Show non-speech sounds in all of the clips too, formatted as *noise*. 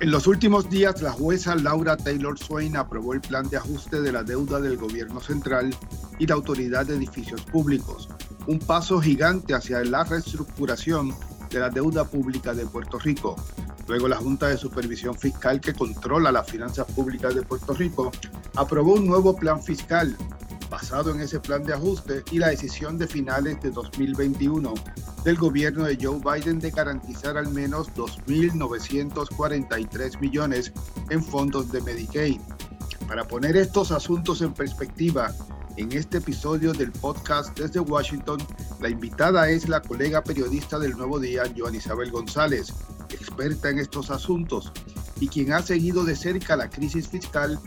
En los últimos días, la jueza Laura Taylor Swain aprobó el plan de ajuste de la deuda del gobierno central y la Autoridad de Edificios Públicos, un paso gigante hacia la reestructuración de la deuda pública de Puerto Rico. Luego la Junta de Supervisión Fiscal que controla las finanzas públicas de Puerto Rico aprobó un nuevo plan fiscal basado en ese plan de ajuste y la decisión de finales de 2021 del gobierno de Joe Biden de garantizar al menos 2.943 millones en fondos de Medicaid. Para poner estos asuntos en perspectiva, en este episodio del podcast desde Washington, la invitada es la colega periodista del Nuevo Día, Joan Isabel González, experta en estos asuntos y quien ha seguido de cerca la crisis fiscal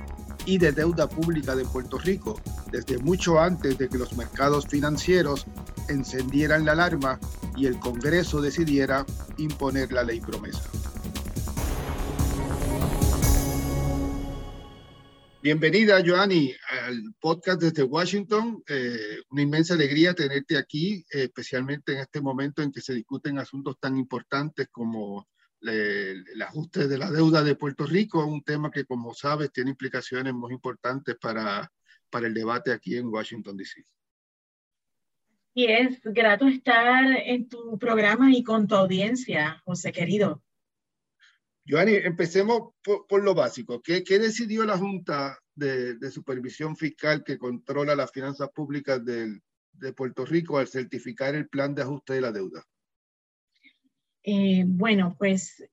y de deuda pública de Puerto Rico desde mucho antes de que los mercados financieros encendieran la alarma y el Congreso decidiera imponer la ley promesa. Bienvenida, Joanny, al podcast desde Washington. Eh, una inmensa alegría tenerte aquí, especialmente en este momento en que se discuten asuntos tan importantes como el ajuste de la deuda de Puerto Rico, un tema que, como sabes, tiene implicaciones muy importantes para, para el debate aquí en Washington, D.C. Y es grato estar en tu programa y con tu audiencia, José querido. Joanny, empecemos por, lo básico. ¿Qué, ¿Qué, decidió la Junta de, de, Supervisión Fiscal que controla las finanzas públicas de, de Puerto Rico al certificar el plan de ajuste de la deuda? Eh, bueno, pues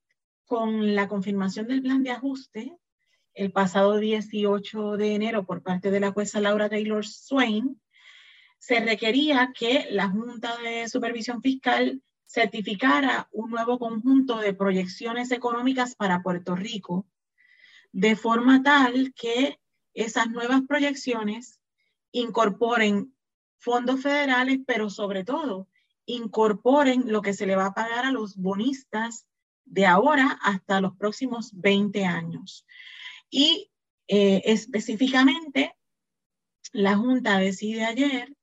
con la confirmación del plan de ajuste, el pasado 18 de enero por parte de la jueza Laura Taylor Swain, se requería que la Junta de Supervisión Fiscal certificara un nuevo conjunto de proyecciones económicas para Puerto Rico, de forma tal que esas nuevas proyecciones incorporen fondos federales, pero sobre todo incorporen lo que se le va a pagar a los bonistas de ahora hasta los próximos 20 años. Y eh, específicamente, la Junta decide ayer,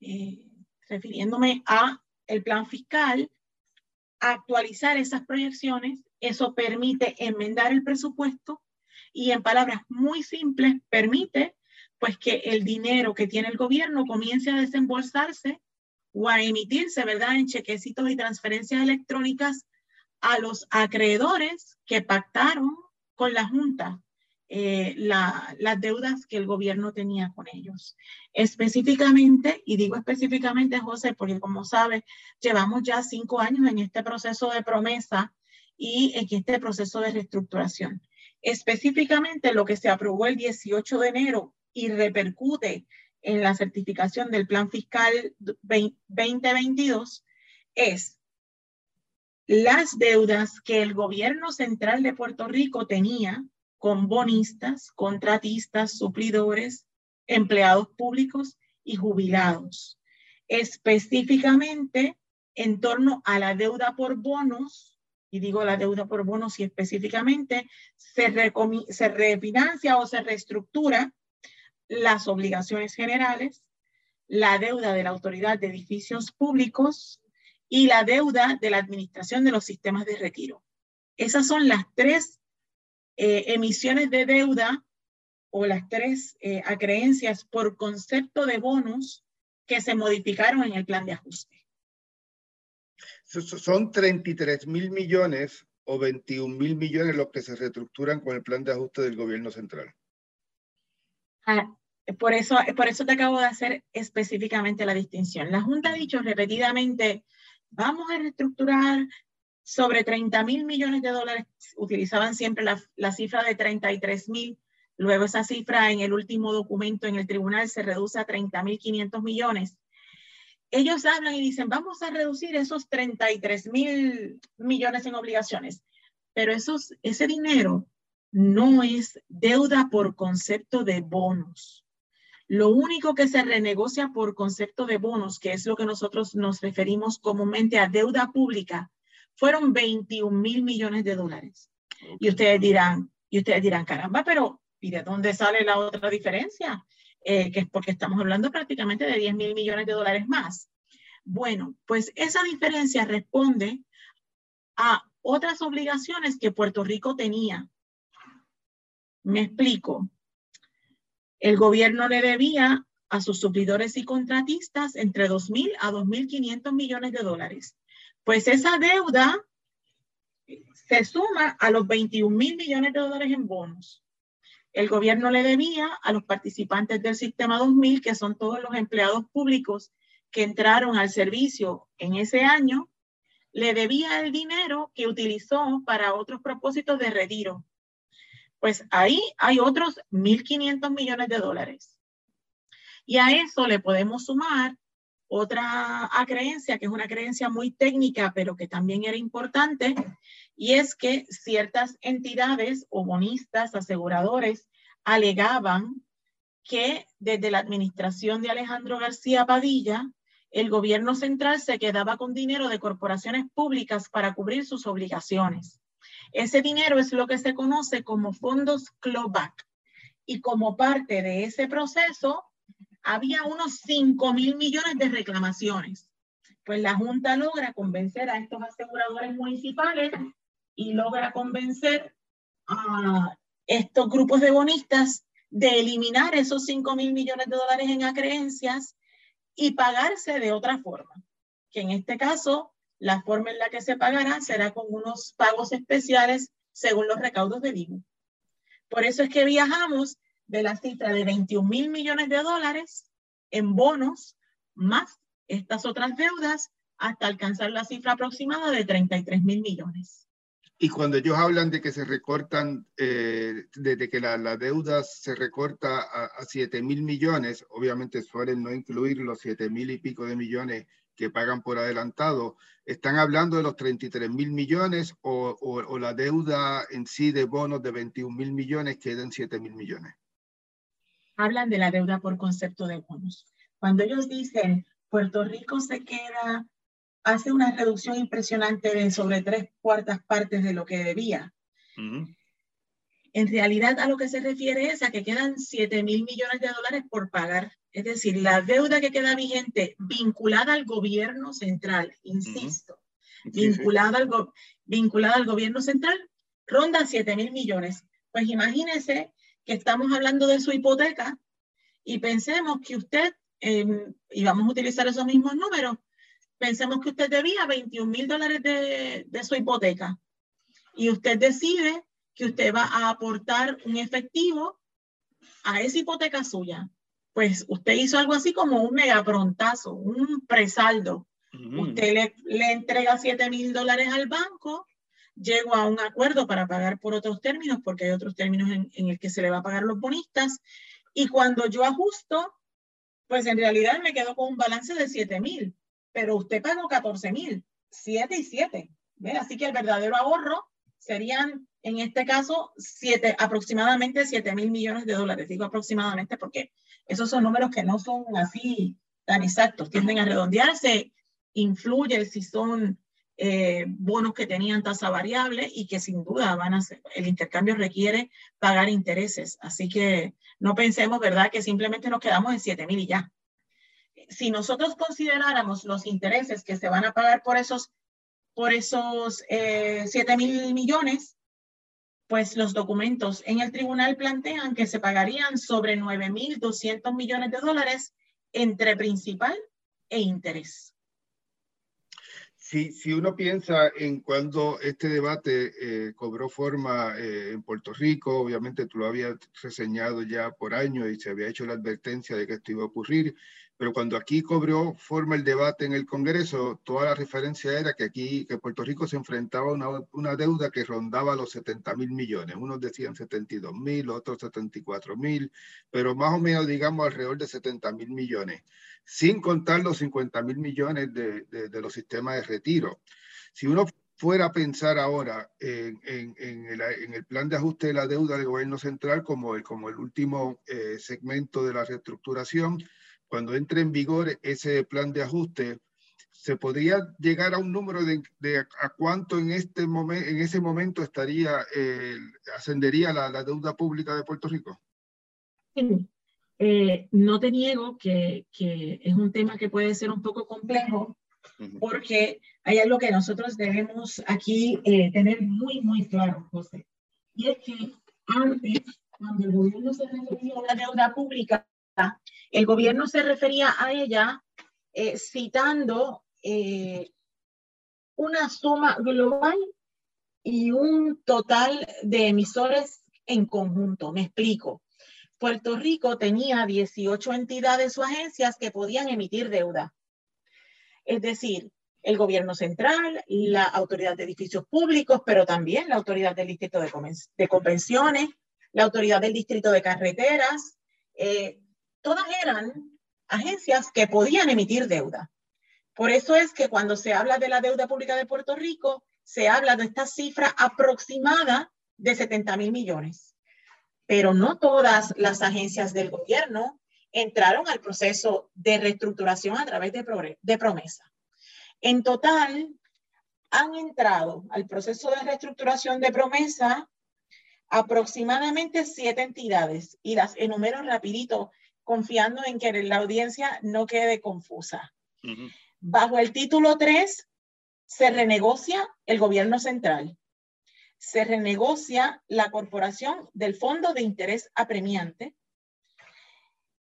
eh, refiriéndome a el plan fiscal, actualizar esas proyecciones. Eso permite enmendar el presupuesto y en palabras muy simples permite pues que el dinero que tiene el gobierno comience a desembolsarse o a emitirse, ¿verdad?, en chequecitos y transferencias electrónicas a los acreedores que pactaron con la Junta eh, las deudas que el gobierno tenía con ellos. Específicamente, y digo específicamente, José, porque como sabes, llevamos ya cinco años en este proceso de promesa y en este proceso de reestructuración. Específicamente, lo que se aprobó el 18 de enero y repercute en la certificación del Plan Fiscal 2022 es las deudas que el gobierno central de Puerto Rico tenía con bonistas, contratistas, suplidores, empleados públicos y jubilados. Específicamente en torno a la deuda por bonos, y digo la deuda por bonos y específicamente se, se refinancia o se reestructura las obligaciones generales, la deuda de la Autoridad de Edificios Públicos y la deuda de la Administración de los Sistemas de Retiro. Esas son las tres eh, emisiones de deuda o las tres eh, acreencias por concepto de bonos que se modificaron en el plan de ajuste. Son 33 mil millones o 21 mil millones los que se reestructuran con el plan de ajuste del gobierno central. Por eso, por eso te acabo de hacer específicamente la distinción. La Junta ha dicho repetidamente, vamos a reestructurar sobre 30 mil millones de dólares. Utilizaban siempre la, la cifra de 33 mil. Luego esa cifra en el último documento en el tribunal se reduce a 30 mil 500 millones. Ellos hablan y dicen, vamos a reducir esos 33 mil millones en obligaciones. Pero esos, ese dinero no es deuda por concepto de bonos. Lo único que se renegocia por concepto de bonos, que es lo que nosotros nos referimos comúnmente a deuda pública, fueron 21 mil millones de dólares. Y ustedes dirán, y ustedes dirán, caramba, pero ¿y de dónde sale la otra diferencia? Eh, que es porque estamos hablando prácticamente de 10 mil millones de dólares más. Bueno, pues esa diferencia responde a otras obligaciones que Puerto Rico tenía. Me explico. El gobierno le debía a sus suplidores y contratistas entre 2.000 a 2.500 millones de dólares. Pues esa deuda se suma a los 21 mil millones de dólares en bonos. El gobierno le debía a los participantes del sistema 2000, que son todos los empleados públicos que entraron al servicio en ese año, le debía el dinero que utilizó para otros propósitos de retiro. Pues ahí hay otros 1.500 millones de dólares. Y a eso le podemos sumar otra creencia, que es una creencia muy técnica, pero que también era importante, y es que ciertas entidades o bonistas, aseguradores, alegaban que desde la administración de Alejandro García Padilla, el gobierno central se quedaba con dinero de corporaciones públicas para cubrir sus obligaciones. Ese dinero es lo que se conoce como fondos clawback. Y como parte de ese proceso, había unos 5 mil millones de reclamaciones. Pues la Junta logra convencer a estos aseguradores municipales y logra convencer a estos grupos de bonistas de eliminar esos 5 mil millones de dólares en acreencias y pagarse de otra forma, que en este caso la forma en la que se pagará será con unos pagos especiales según los recaudos de IVU. Por eso es que viajamos de la cifra de 21 mil millones de dólares en bonos más estas otras deudas hasta alcanzar la cifra aproximada de 33 mil millones. Y cuando ellos hablan de que se recortan, eh, desde que la, deuda se recorta a, a 7 mil millones, obviamente suelen no incluir los 7 mil y pico de millones que pagan por adelantado, ¿están hablando de los 33 mil millones o, o, la deuda en sí de bonos de 21 mil millones queda en 7 mil millones? hablan de la deuda por concepto de bonos. Cuando ellos dicen Puerto Rico se queda, hace una reducción impresionante de sobre tres cuartas partes de lo que debía. En realidad a lo que se refiere es a que quedan 7 mil millones de dólares por pagar. Es decir, la deuda que queda vigente vinculada al gobierno central, insisto, vinculada, Al vinculada al gobierno central, ronda 7 mil millones. Pues imagínense que estamos hablando de su hipoteca y pensemos que usted, em, y vamos a utilizar esos mismos números, pensemos que usted debía 21 mil dólares de, de su hipoteca y usted decide que usted va a aportar un efectivo a esa hipoteca suya. Pues usted hizo algo así como un megaprontazo, un presaldo. Usted le, le entrega 7 mil dólares al banco llego a un acuerdo para pagar por otros términos, porque hay otros términos en, en el que se le va a pagar los bonistas, y cuando yo ajusto, pues en realidad me quedo con un balance de 7 mil, pero usted pagó 14 mil, 7 y 7. Así que el verdadero ahorro serían, en este caso, siete, aproximadamente 7 mil millones de dólares. Digo aproximadamente porque esos son números que no son así tan exactos, tienden a redondearse, influye si son eh, bonos que tenían tasa variable y que sin duda van a ser, el intercambio requiere pagar intereses. Así que no pensemos, ¿verdad?, que simplemente nos quedamos en 7 mil y ya. Si nosotros consideráramos los intereses que se van a pagar por esos, por esos eh, 7 mil millones, pues los documentos en el tribunal plantean que se pagarían sobre 9.200 millones de dólares entre principal e interés. Si, si, uno piensa en cuando este debate eh, cobró forma eh, en Puerto Rico, obviamente tú lo habías reseñado ya por años y se había hecho la advertencia de que esto iba a ocurrir, pero cuando aquí cobró forma el debate en el Congreso, toda la referencia era que aquí, que Puerto Rico se enfrentaba a una, una deuda que rondaba los 70 mil millones. Unos decían 72 mil, otros 74 mil, pero más o menos, digamos, alrededor de 70 mil millones sin contar los 50 mil millones de, de, los sistemas de retiro. Si uno fuera a pensar ahora en, en, en, el, en, el, plan de ajuste de la deuda del gobierno central como el, como el último eh, segmento de la reestructuración, cuando entre en vigor ese plan de ajuste, ¿se podría llegar a un número de, de a cuánto en, este momento, en ese momento estaría, eh, ascendería la, la, deuda pública de Puerto Rico? Sí. Eh, no te niego que, que, es un tema que puede ser un poco complejo porque hay algo que nosotros debemos aquí eh, tener muy, muy claro, José. Y es que antes, cuando el gobierno se refería a la deuda pública, el gobierno se refería a ella eh, citando eh, una suma global y un total de emisores en conjunto. Me explico. Puerto Rico tenía 18 entidades o agencias que podían emitir deuda. Es decir, el gobierno central, la autoridad de edificios públicos, pero también la autoridad del distrito de, convenciones, la autoridad del distrito de carreteras, eh, todas eran agencias que podían emitir deuda. Por eso es que cuando se habla de la deuda pública de Puerto Rico, se habla de esta cifra aproximada de 70 mil millones pero no todas las agencias del gobierno entraron al proceso de reestructuración a través de, promesa. En total, han entrado al proceso de reestructuración de promesa aproximadamente siete entidades y las enumero rapidito, confiando en que la audiencia no quede confusa. Bajo el título 3 se renegocia el gobierno central se renegocia la corporación del Fondo de Interés Apremiante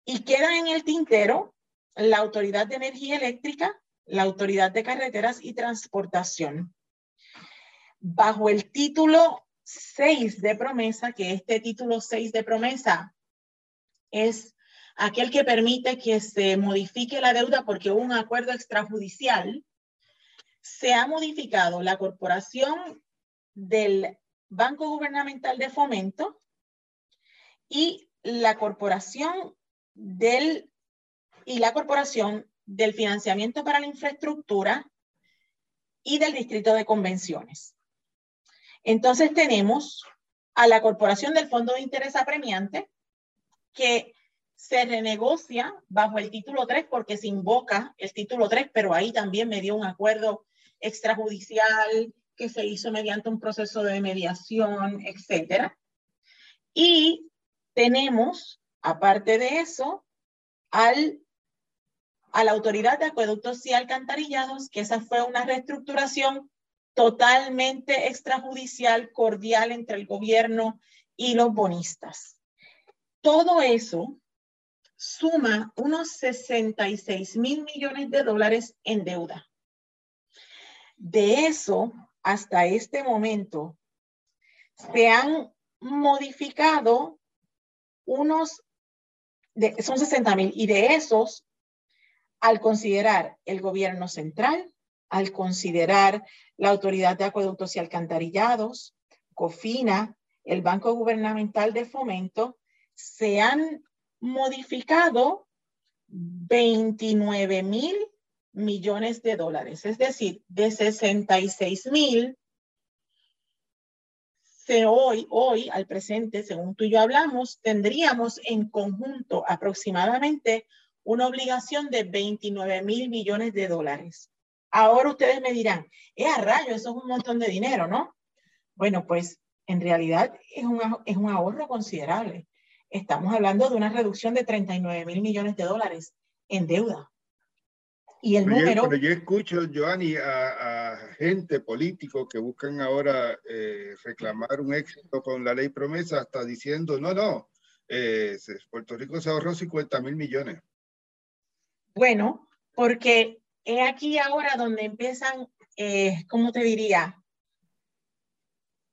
y queda en el tintero la Autoridad de Energía Eléctrica, la Autoridad de Carreteras y Transportación. Bajo el título 6 de promesa, que este título 6 de promesa es aquel que permite que se modifique la deuda porque hubo un acuerdo extrajudicial, se ha modificado la corporación del Banco Gubernamental de Fomento y la corporación del y la corporación del financiamiento para la infraestructura y del distrito de convenciones. Entonces tenemos a la corporación del Fondo de Interés Apremiante que se renegocia bajo el título 3 porque se invoca el título 3, pero ahí también me dio un acuerdo extrajudicial que se hizo mediante un proceso de mediación, etcétera. Y tenemos, aparte de eso, al, a la Autoridad de Acueductos y Alcantarillados, que esa fue una reestructuración totalmente extrajudicial, cordial entre el gobierno y los bonistas. Todo eso suma unos 66 mil millones de dólares en deuda. De eso, hasta este momento se han modificado unos, son 60 mil, y de esos, al considerar el gobierno central, al considerar la Autoridad de Acueductos y Alcantarillados, COFINA, el Banco Gubernamental de Fomento, se han modificado 29 mil millones de dólares, es decir, de 66 mil, hoy, hoy al presente, según tú y yo hablamos, tendríamos en conjunto aproximadamente una obligación de 29 mil millones de dólares. Ahora ustedes me dirán, es a rayo, eso es un montón de dinero, ¿no? Bueno, pues en realidad es un, es un ahorro considerable. Estamos hablando de una reducción de 39 mil millones de dólares en deuda. Y el número... Pero yo escucho, Joanny, a, gente político que buscan ahora eh, reclamar un éxito con la ley promesa, hasta diciendo, no, no, eh, Puerto Rico se ahorró 50 mil millones. Bueno, porque es aquí ahora donde empiezan, eh, ¿cómo te diría?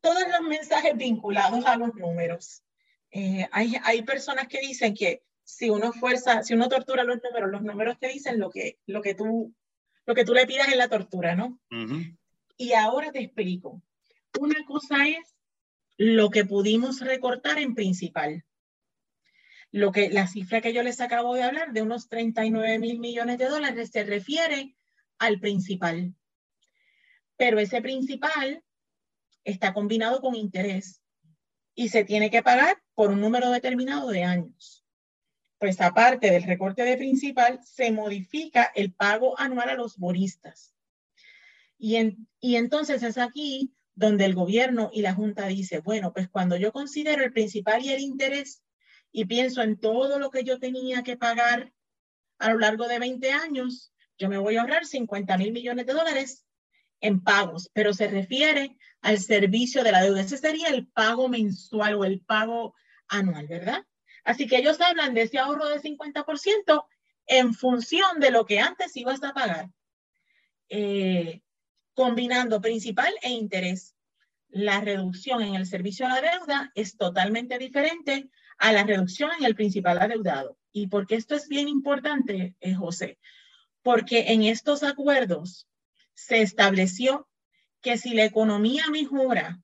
Todos los mensajes vinculados a los números. Eh, hay, hay personas que dicen que si uno fuerza, si uno tortura los números, los números te dicen lo que, lo que, tú, lo que tú le pidas en la tortura, ¿no? Y ahora te explico. Una cosa es lo que pudimos recortar en principal. Lo que, la cifra que yo les acabo de hablar de unos 39 mil millones de dólares se refiere al principal. Pero ese principal está combinado con interés y se tiene que pagar por un número determinado de años pues aparte del recorte de principal, se modifica el pago anual a los bonistas. Y, y entonces es aquí donde el gobierno y la Junta dice, bueno, pues cuando yo considero el principal y el interés y pienso en todo lo que yo tenía que pagar a lo largo de 20 años, yo me voy a ahorrar 50 mil millones de dólares en pagos, pero se refiere al servicio de la deuda. Ese sería el pago mensual o el pago anual, ¿verdad? Así que ellos hablan de ese ahorro de 50% en función de lo que antes ibas a pagar, eh, combinando principal e interés. La reducción en el servicio a la deuda es totalmente diferente a la reducción en el principal adeudado. ¿Y por qué esto es bien importante, eh, José? Porque en estos acuerdos se estableció que si la economía mejora,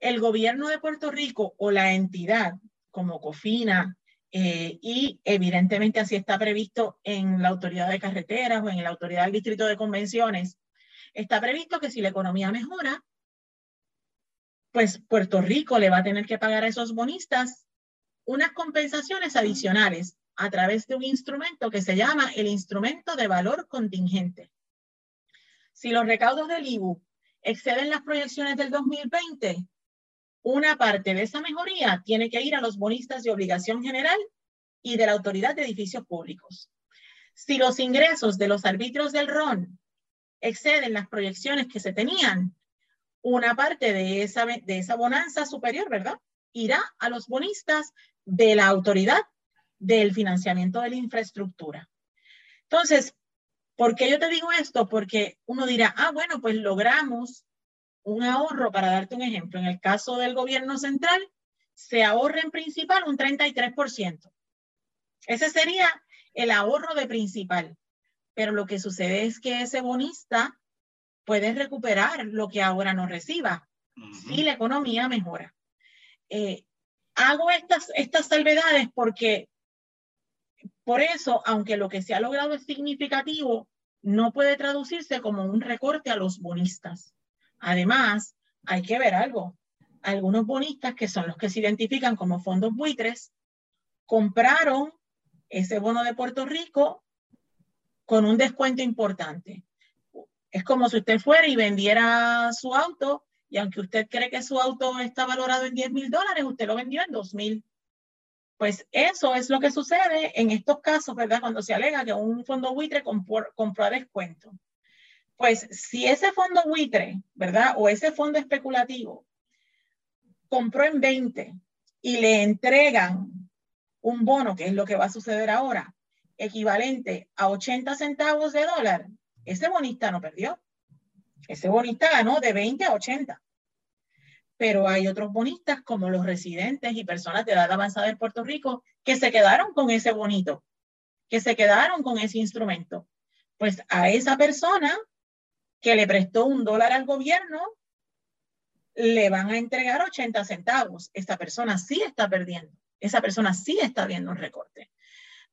el gobierno de Puerto Rico o la entidad como COFINA, eh, y evidentemente así está previsto en la autoridad de carreteras o en la autoridad del distrito de convenciones, está previsto que si la economía mejora, pues Puerto Rico le va a tener que pagar a esos bonistas unas compensaciones adicionales a través de un instrumento que se llama el instrumento de valor contingente. Si los recaudos del IBU exceden las proyecciones del 2020, una parte de esa mejoría tiene que ir a los bonistas de obligación general y de la Autoridad de Edificios Públicos. Si los ingresos de los arbitrios del RON exceden las proyecciones que se tenían, una parte de esa, de esa bonanza superior, ¿verdad? Irá a los bonistas de la Autoridad del Financiamiento de la Infraestructura. Entonces, ¿por qué yo te digo esto? Porque uno dirá, ah, bueno, pues logramos un ahorro, para darte un ejemplo, en el caso del gobierno central, se ahorra en principal un 33%. Ese sería el ahorro de principal. Pero lo que sucede es que ese bonista puede recuperar lo que ahora no reciba si la economía mejora. Eh, hago estas, estas salvedades porque por eso, aunque lo que se ha logrado es significativo, no puede traducirse como un recorte a los bonistas. Además, hay que ver algo. Algunos bonistas, que son los que se identifican como fondos buitres, compraron ese bono de Puerto Rico con un descuento importante. Es como si usted fuera y vendiera su auto y aunque usted cree que su auto está valorado en 10 mil dólares, usted lo vendió en 2 mil. Pues eso es lo que sucede en estos casos, ¿verdad? Cuando se alega que un fondo buitre compró, compró a descuento. Pues si ese fondo buitre, ¿verdad? O ese fondo especulativo compró en 20 y le entregan un bono, que es lo que va a suceder ahora, equivalente a 80 centavos de dólar, ese bonista no perdió. Ese bonista ganó de 20 a 80. Pero hay otros bonistas como los residentes y personas de edad avanzada en Puerto Rico que se quedaron con ese bonito, que se quedaron con ese instrumento. Pues a esa persona que le prestó un dólar al gobierno, le van a entregar 80 centavos. Esta persona sí está perdiendo. Esa persona sí está viendo un recorte.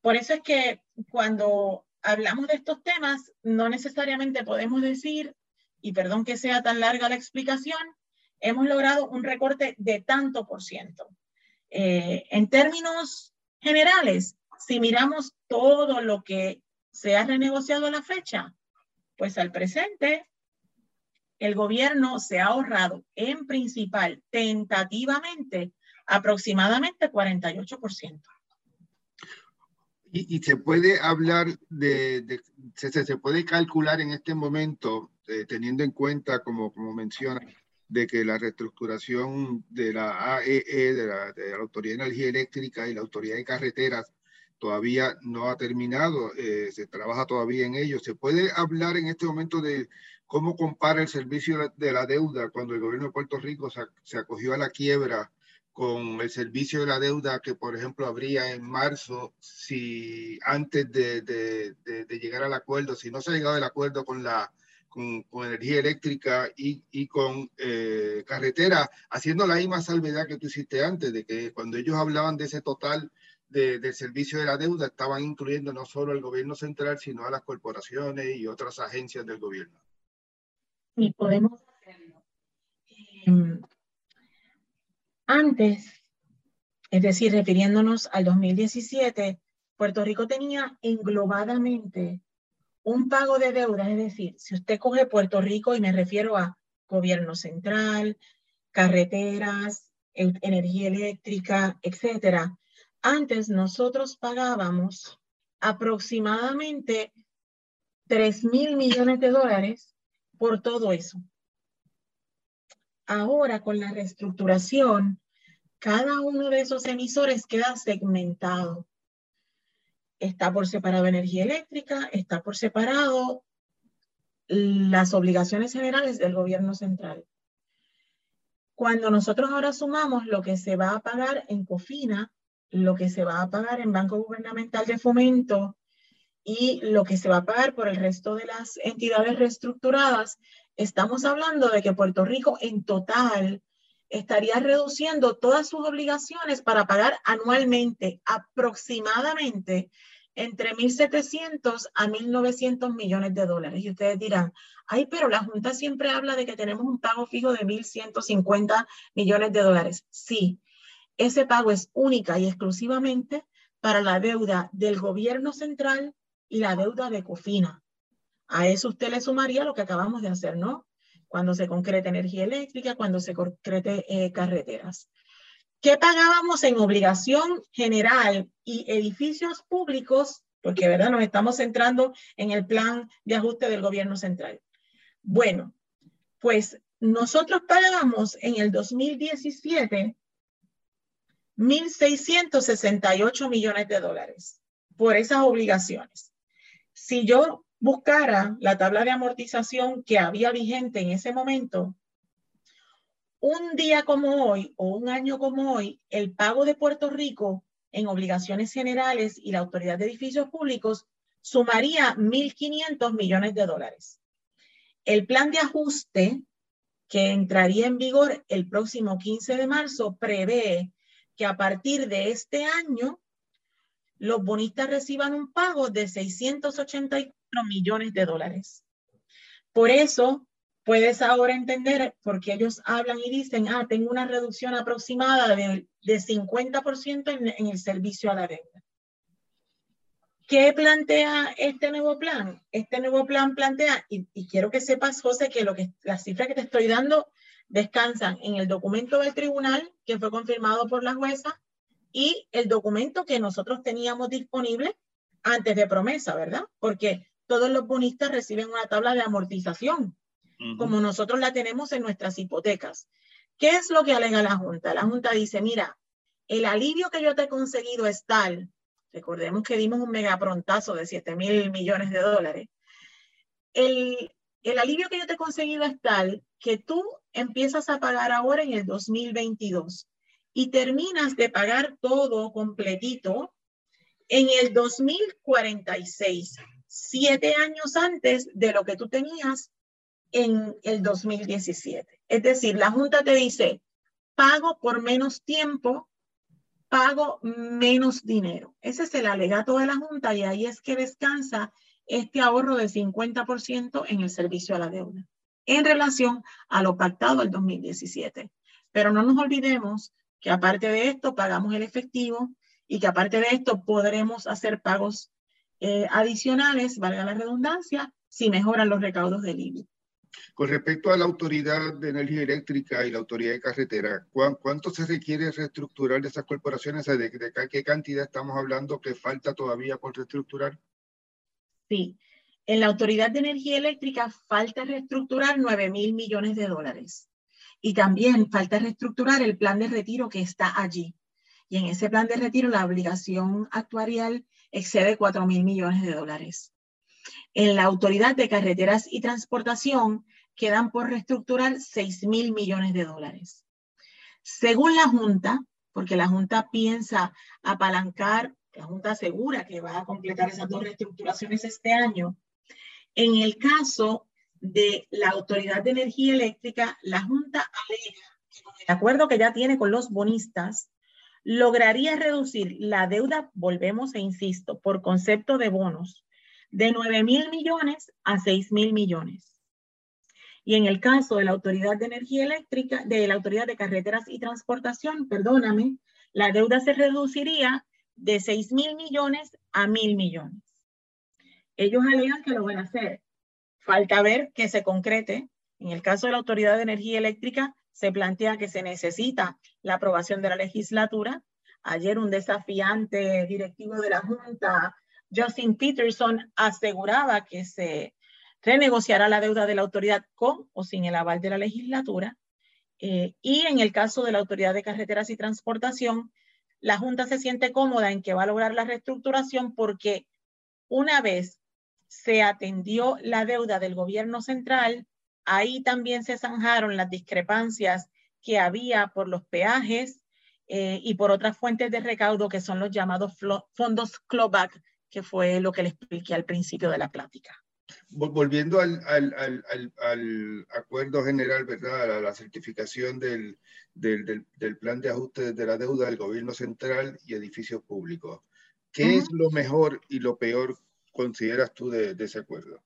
Por eso es que cuando hablamos de estos temas, no necesariamente podemos decir, y perdón que sea tan larga la explicación, hemos logrado un recorte de tanto por ciento. Eh, en términos generales, si miramos todo lo que se ha renegociado a la fecha, pues al presente, el gobierno se ha ahorrado en principal tentativamente aproximadamente 48%. Y, y se puede hablar de, se, se, puede calcular en este momento, eh, teniendo en cuenta, como, como menciona, de que la reestructuración de la AEE, e, de la, Autoridad de Energía Eléctrica y la Autoridad de Carreteras todavía no ha terminado, eh, se trabaja todavía en ello. ¿Se puede hablar en este momento de cómo compara el servicio de la deuda cuando el gobierno de Puerto Rico se, acogió a la quiebra con el servicio de la deuda que, por ejemplo, habría en marzo si antes de, de llegar al acuerdo, si no se ha llegado al acuerdo con la con, con energía eléctrica y, y con eh, carretera, haciendo la misma salvedad que tú hiciste antes, de que cuando ellos hablaban de ese total de, del servicio de la deuda, estaban incluyendo no solo al gobierno central, sino a las corporaciones y otras agencias del gobierno. Y podemos hacerlo. Eh, antes, es decir, refiriéndonos al 2017, Puerto Rico tenía englobadamente un pago de deuda, es decir, si usted coge Puerto Rico y me refiero a gobierno central, carreteras, energía eléctrica, etcétera, antes nosotros pagábamos aproximadamente 3 mil millones de dólares por todo eso. Ahora con la reestructuración, cada uno de esos emisores queda segmentado. Está por separado energía eléctrica, está por separado las obligaciones generales del gobierno central. Cuando nosotros ahora sumamos lo que se va a pagar en COFINA, lo que se va a pagar en Banco Gubernamental de Fomento y lo que se va a pagar por el resto de las entidades reestructuradas, estamos hablando de que Puerto Rico en total estaría reduciendo todas sus obligaciones para pagar anualmente aproximadamente entre 1.700 a 1.900 millones de dólares. Y ustedes dirán, ay, pero la Junta siempre habla de que tenemos un pago fijo de 1.150 millones de dólares. Sí, ese pago es única y exclusivamente para la deuda del gobierno central y la deuda de COFINA. A eso usted le sumaría lo que acabamos de hacer, ¿no? Cuando se concrete energía eléctrica, cuando se concrete eh, carreteras. ¿Qué pagábamos en obligación general y edificios públicos? Porque, ¿verdad? Nos estamos centrando en el plan de ajuste del gobierno central. Bueno, pues nosotros pagamos en el 2017 1.668 millones de dólares por esas obligaciones. Si yo buscara la tabla de amortización que había vigente en ese momento, un día como hoy o un año como hoy, el pago de Puerto Rico en obligaciones generales y la Autoridad de Edificios Públicos sumaría 1.500 millones de dólares. El plan de ajuste que entraría en vigor el próximo 15 de marzo prevé que a partir de este año los bonistas reciban un pago de 684 millones de dólares. Por eso puedes ahora entender por qué ellos hablan y dicen, ah, tengo una reducción aproximada de, de 50% en, en el servicio a la deuda. ¿Qué plantea este nuevo plan? Este nuevo plan plantea, y, y, quiero que sepas, José, que, lo que las cifras que te estoy dando descansan en el documento del tribunal que fue confirmado por la jueza y el documento que nosotros teníamos disponible antes de promesa, ¿verdad? Porque todos los bonistas reciben una tabla de amortización, como nosotros la tenemos en nuestras hipotecas. ¿Qué es lo que alega la Junta? La Junta dice, mira, el alivio que yo te he conseguido es tal, recordemos que dimos un megaprontazo de 7 mil millones de dólares, el, el alivio que yo te he conseguido es tal que tú empiezas a pagar ahora en el 2022 y terminas de pagar todo completito en el 2046, siete años antes de lo que tú tenías en el 2017. Es decir, la Junta te dice, pago por menos tiempo, pago menos dinero. Ese es el alegato de la Junta y ahí es que descansa este ahorro de 50% en el servicio a la deuda en relación a lo pactado el 2017. Pero no nos olvidemos que aparte de esto pagamos el efectivo y que aparte de esto podremos hacer pagos eh, adicionales, valga la redundancia, si mejoran los recaudos del IBI. Con respecto a la Autoridad de Energía Eléctrica y la Autoridad de Carretera, ¿cuánto se requiere reestructurar de esas corporaciones? ¿De, de qué cantidad estamos hablando que falta todavía por reestructurar? Sí, en la Autoridad de Energía Eléctrica falta reestructurar 9 mil millones de dólares. Y también falta reestructurar el plan de retiro que está allí. Y en ese plan de retiro la obligación actuarial excede 4 mil millones de dólares. En la Autoridad de Carreteras y Transportación quedan por reestructurar 6 mil millones de dólares. Según la Junta, porque la Junta piensa apalancar, la Junta asegura que va a completar esas dos reestructuraciones este año, en el caso de la Autoridad de Energía Eléctrica, la Junta alega que con el acuerdo que ya tiene con los bonistas, lograría reducir la deuda, volvemos e insisto, por concepto de bonos, de 9 mil millones a 6 mil millones. Y en el caso de la Autoridad de Energía Eléctrica, de la Autoridad de Carreteras y Transportación, perdóname, la deuda se reduciría de 6 mil millones a mil millones. Ellos alegan que lo van a hacer. Falta ver que se concrete. En el caso de la Autoridad de Energía Eléctrica, se plantea que se necesita la aprobación de la legislatura. Ayer un desafiante directivo de la Junta Justin Peterson aseguraba que se renegociará la deuda de la autoridad con o sin el aval de la legislatura. Eh, y en el caso de la Autoridad de Carreteras y Transportación, la Junta se siente cómoda en que va a lograr la reestructuración porque una vez se atendió la deuda del gobierno central, ahí también se zanjaron las discrepancias que había por los peajes eh, y por otras fuentes de recaudo que son los llamados fondos clawback, que fue lo que le expliqué al principio de la plática. Volviendo al, al, al, al acuerdo general, ¿verdad? A la certificación del, del, del, plan de ajuste de la deuda del gobierno central y edificios públicos. ¿Qué es lo mejor y lo peor consideras tú de, de ese acuerdo?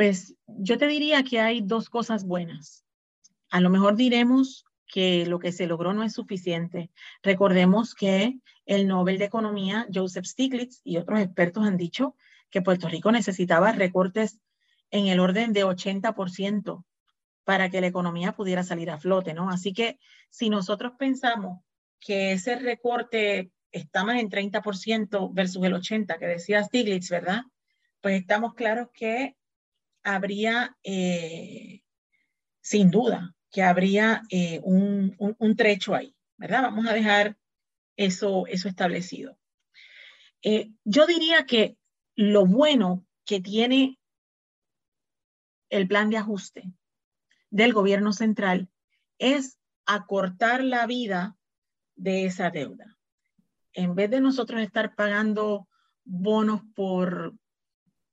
Pues yo te diría que hay dos cosas buenas. A lo mejor diremos que lo que se logró no es suficiente. Recordemos que el Nobel de Economía, Joseph Stiglitz, y otros expertos han dicho que Puerto Rico necesitaba recortes en el orden de 80% para que la economía pudiera salir a flote, ¿no? Así que si nosotros pensamos que ese recorte está más en 30% versus el 80% que decía Stiglitz, ¿verdad? Pues estamos claros que habría, eh, sin duda, que habría eh, un, un, trecho ahí, ¿verdad? Vamos a dejar eso, eso establecido. Eh, yo diría que lo bueno que tiene el plan de ajuste del gobierno central es acortar la vida de esa deuda. En vez de nosotros estar pagando bonos por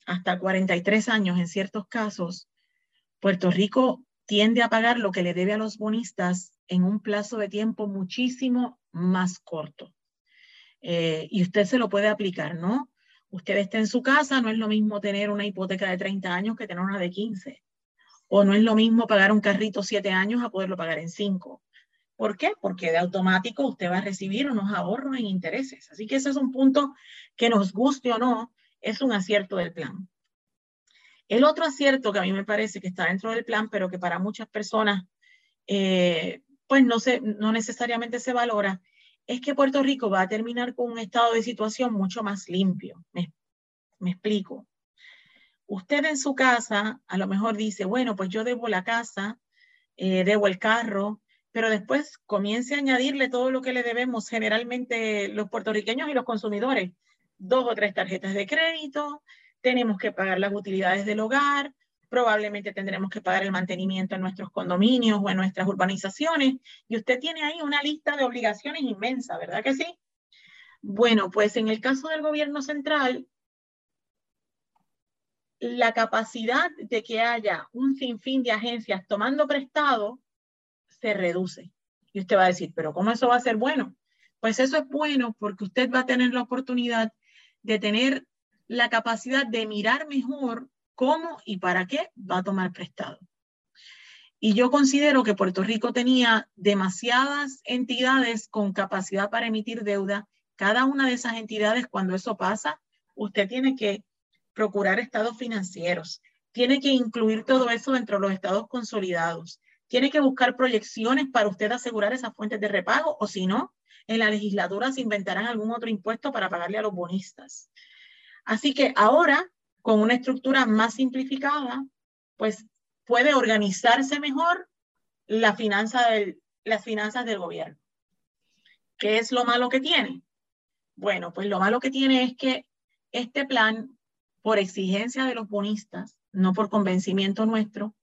hasta 43 años en ciertos casos, Puerto Rico tiende a pagar lo que le debe a los bonistas en un plazo de tiempo muchísimo más corto. Eh, y usted se lo puede aplicar, ¿no? Usted está en su casa, no es lo mismo tener una hipoteca de 30 años que tener una de 15. O no es lo mismo pagar un carrito 7 años a poderlo pagar en 5. ¿Por qué? Porque de automático usted va a recibir unos ahorros en intereses. Así que ese es un punto que nos guste o no, es un acierto del plan. El otro acierto que a mí me parece que está dentro del plan, pero que para muchas personas eh, pues no, se, no necesariamente se valora, es que Puerto Rico va a terminar con un estado de situación mucho más limpio. Me, explico. Usted en su casa a lo mejor dice, bueno, pues yo debo la casa, eh, debo el carro, pero después comience a añadirle todo lo que le debemos generalmente los puertorriqueños y los consumidores. Dos o tres tarjetas de crédito, tenemos que pagar las utilidades del hogar, probablemente tendremos que pagar el mantenimiento en nuestros condominios o en nuestras urbanizaciones. Y usted tiene ahí una lista de obligaciones inmensa, ¿verdad que sí? Bueno, pues en el caso del gobierno central, la capacidad de que haya un sinfín de agencias tomando prestado se reduce. Y usted va a decir, pero ¿cómo eso va a ser bueno? Pues eso es bueno porque usted va a tener la oportunidad de tener la capacidad de mirar mejor cómo y para qué va a tomar prestado. Y yo considero que Puerto Rico tenía demasiadas entidades con capacidad para emitir deuda. Cada una de esas entidades, cuando eso pasa, usted tiene que procurar estados financieros, tiene que incluir todo eso dentro de los estados consolidados, tiene que buscar proyecciones para usted asegurar esas fuentes de repago, o si no, en la legislatura se inventarán algún otro impuesto para pagarle a los bonistas. Así que ahora con una estructura más simplificada, pues puede organizarse mejor la finanza del, las finanzas del gobierno. ¿Qué es lo malo que tiene? Bueno, pues lo malo que tiene es que este plan, por exigencia de los bonistas, no por convencimiento nuestro,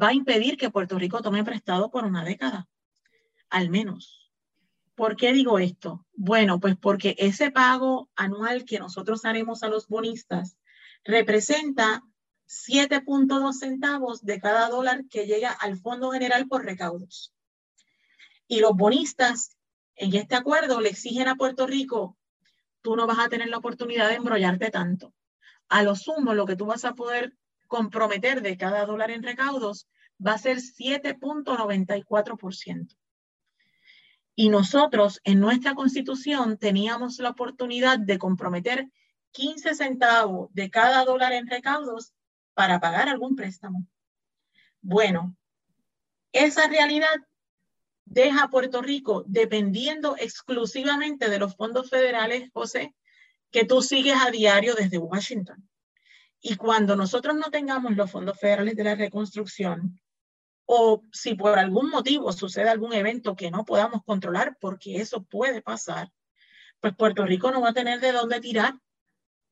va a impedir que Puerto Rico tome prestado por una década, al menos. ¿Por qué digo esto? Bueno, pues porque ese pago anual que nosotros haremos a los bonistas representa 7.2 centavos de cada dólar que llega al Fondo General por recaudos. Y los bonistas en este acuerdo le exigen a Puerto Rico, tú no vas a tener la oportunidad de embrollarte tanto. A lo sumo, lo que tú vas a poder comprometer de cada dólar en recaudos va a ser 7.94%. Y nosotros en nuestra constitución teníamos la oportunidad de comprometer 15 centavos de cada dólar en recaudos para pagar algún préstamo. Bueno, esa realidad deja a Puerto Rico dependiendo exclusivamente de los fondos federales, José, que tú sigues a diario desde Washington. Y cuando nosotros no tengamos los fondos federales de la reconstrucción, o si por algún motivo sucede algún evento que no podamos controlar, porque eso puede pasar, pues Puerto Rico no va a tener de dónde tirar,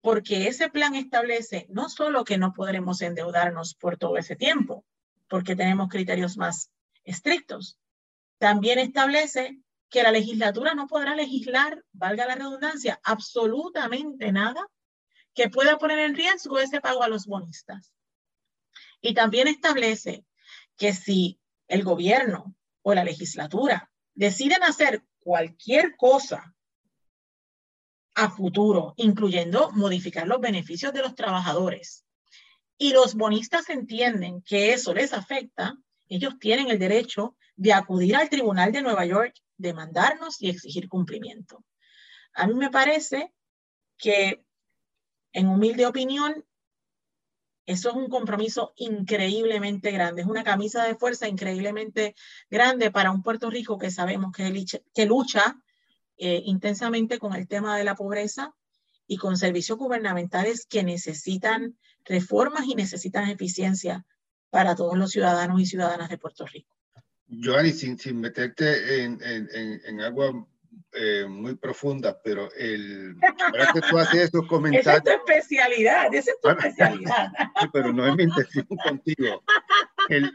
porque ese plan establece no solo que no podremos endeudarnos por todo ese tiempo, porque tenemos criterios más estrictos, también establece que la legislatura no podrá legislar, valga la redundancia, absolutamente nada que pueda poner en riesgo ese pago a los bonistas. Y también establece que si el gobierno o la legislatura deciden hacer cualquier cosa a futuro, incluyendo modificar los beneficios de los trabajadores, y los bonistas entienden que eso les afecta, ellos tienen el derecho de acudir al Tribunal de Nueva York, demandarnos y exigir cumplimiento. A mí me parece que, en humilde opinión, eso es un compromiso increíblemente grande, es una camisa de fuerza increíblemente grande para un Puerto Rico que sabemos que, lucha eh, intensamente con el tema de la pobreza y con servicios gubernamentales que necesitan reformas y necesitan eficiencia para todos los ciudadanos y ciudadanas de Puerto Rico. Joanny, sin, sin meterte en, en, en, agua eh, muy profunda, pero el, ahora que tú haces esos comentarios... Esa es tu especialidad, esa es tu especialidad. Sí, pero no es mi intención *laughs* contigo. El,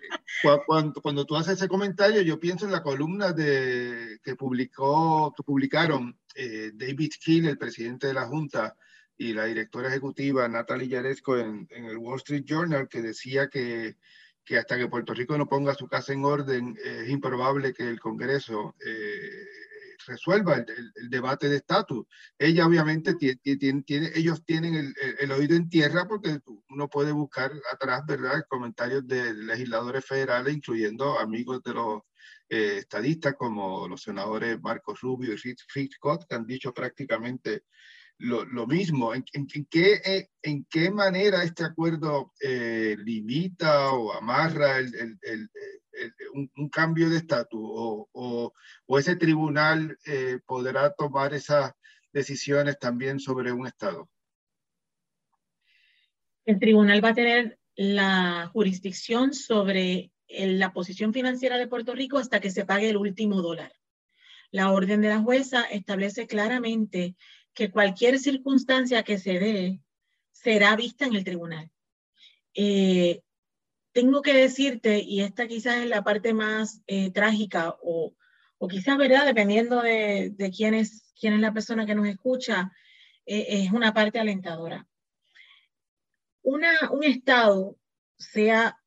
cuando, cuando, tú haces ese comentario, yo pienso en la columna de, que, publicó, que publicaron eh, David Hill, el presidente de la Junta, y la directora ejecutiva Natalie Yaresco en, en el Wall Street Journal, que decía que que hasta que Puerto Rico no ponga su casa en orden, es improbable que el Congreso eh, resuelva el, debate de estatus. Ella obviamente tiene, tiene, ellos tienen el, el, oído en tierra porque uno puede buscar atrás, ¿verdad?, comentarios de legisladores federales, incluyendo amigos de los eh, estadistas como los senadores Marcos Rubio y Rich, Scott, que han dicho prácticamente lo, lo mismo. ¿En, en, qué, eh, ¿En qué manera este acuerdo eh, limita o amarra el, el, el, un, un, cambio de estatus o, o, o, ese tribunal eh, podrá tomar esas decisiones también sobre un Estado? El tribunal va a tener la jurisdicción sobre la posición financiera de Puerto Rico hasta que se pague el último dólar. La orden de la jueza establece claramente que cualquier circunstancia que se dé será vista en el tribunal. Eh, tengo que decirte, y esta quizás es la parte más eh, trágica o, o, quizás, ¿verdad? Dependiendo de, de quién, es, quién es la persona que nos escucha, eh, es una parte alentadora. Un Estado, sea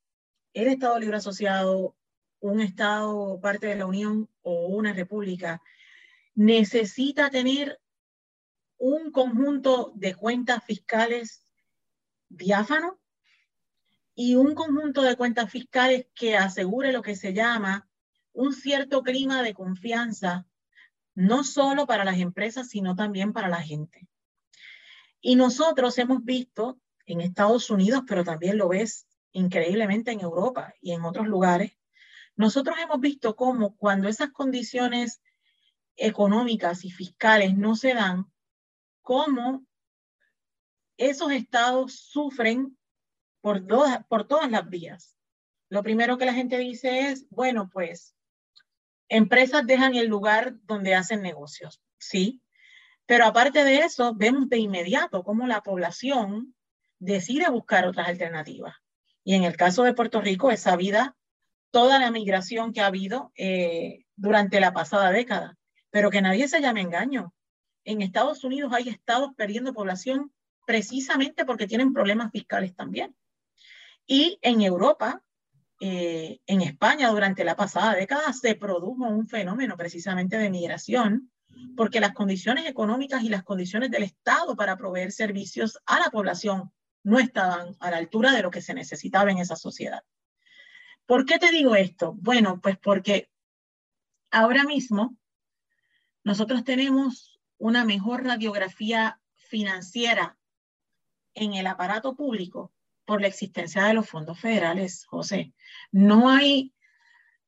el Estado Libre Asociado, un Estado parte de la Unión o una república, necesita tener un conjunto de cuentas fiscales diáfano y un conjunto de cuentas fiscales que asegure lo que se llama un cierto clima de confianza, no solo para las empresas, sino también para la gente. Y nosotros hemos visto en Estados Unidos, pero también lo ves increíblemente en Europa y en otros lugares, nosotros hemos visto cómo cuando esas condiciones económicas y fiscales no se dan, cómo esos estados sufren por, por todas las vías. Lo primero que la gente dice es, bueno, pues empresas dejan el lugar donde hacen negocios, ¿sí? Pero aparte de eso, vemos de inmediato cómo la población decide buscar otras alternativas. Y en el caso de Puerto Rico es sabida toda la migración que ha habido eh, durante la pasada década, pero que nadie se llame engaño en Estados Unidos hay estados perdiendo población precisamente porque tienen problemas fiscales también. Y en Europa, eh, en España, durante la pasada década, se produjo un fenómeno precisamente de migración, porque las condiciones económicas y las condiciones del Estado para proveer servicios a la población no estaban a la altura de lo que se necesitaba en esa sociedad. ¿Por qué te digo esto? Bueno, pues porque ahora mismo nosotros tenemos una mejor radiografía financiera en el aparato público por la existencia de los fondos federales, José. No hay,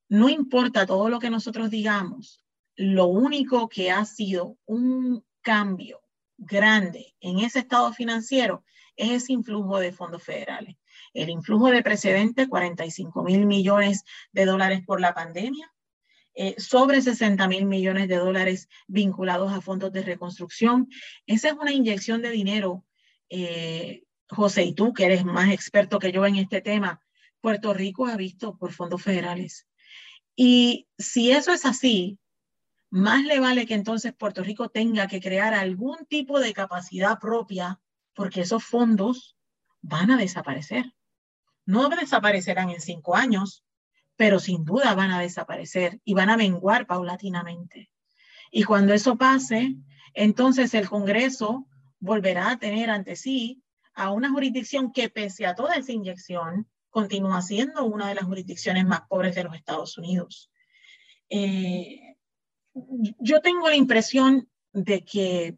no importa todo lo que nosotros digamos, lo único que ha sido un cambio grande en ese estado financiero es ese influjo de fondos federales. El influjo de precedente, 45 mil millones de dólares por la pandemia, eh, sobre 60 mil millones de dólares vinculados a fondos de reconstrucción. Esa es una inyección de dinero, eh, José, y tú que eres más experto que yo en este tema, Puerto Rico ha visto por fondos federales. Y si eso es así, más le vale que entonces Puerto Rico tenga que crear algún tipo de capacidad propia, porque esos fondos van a desaparecer. No desaparecerán en cinco años, pero sin duda van a desaparecer y van a menguar paulatinamente. Y cuando eso pase, entonces el Congreso volverá a tener ante sí a una jurisdicción que pese a toda esa inyección, continúa siendo una de las jurisdicciones más pobres de los Estados Unidos. Eh, yo tengo la impresión de que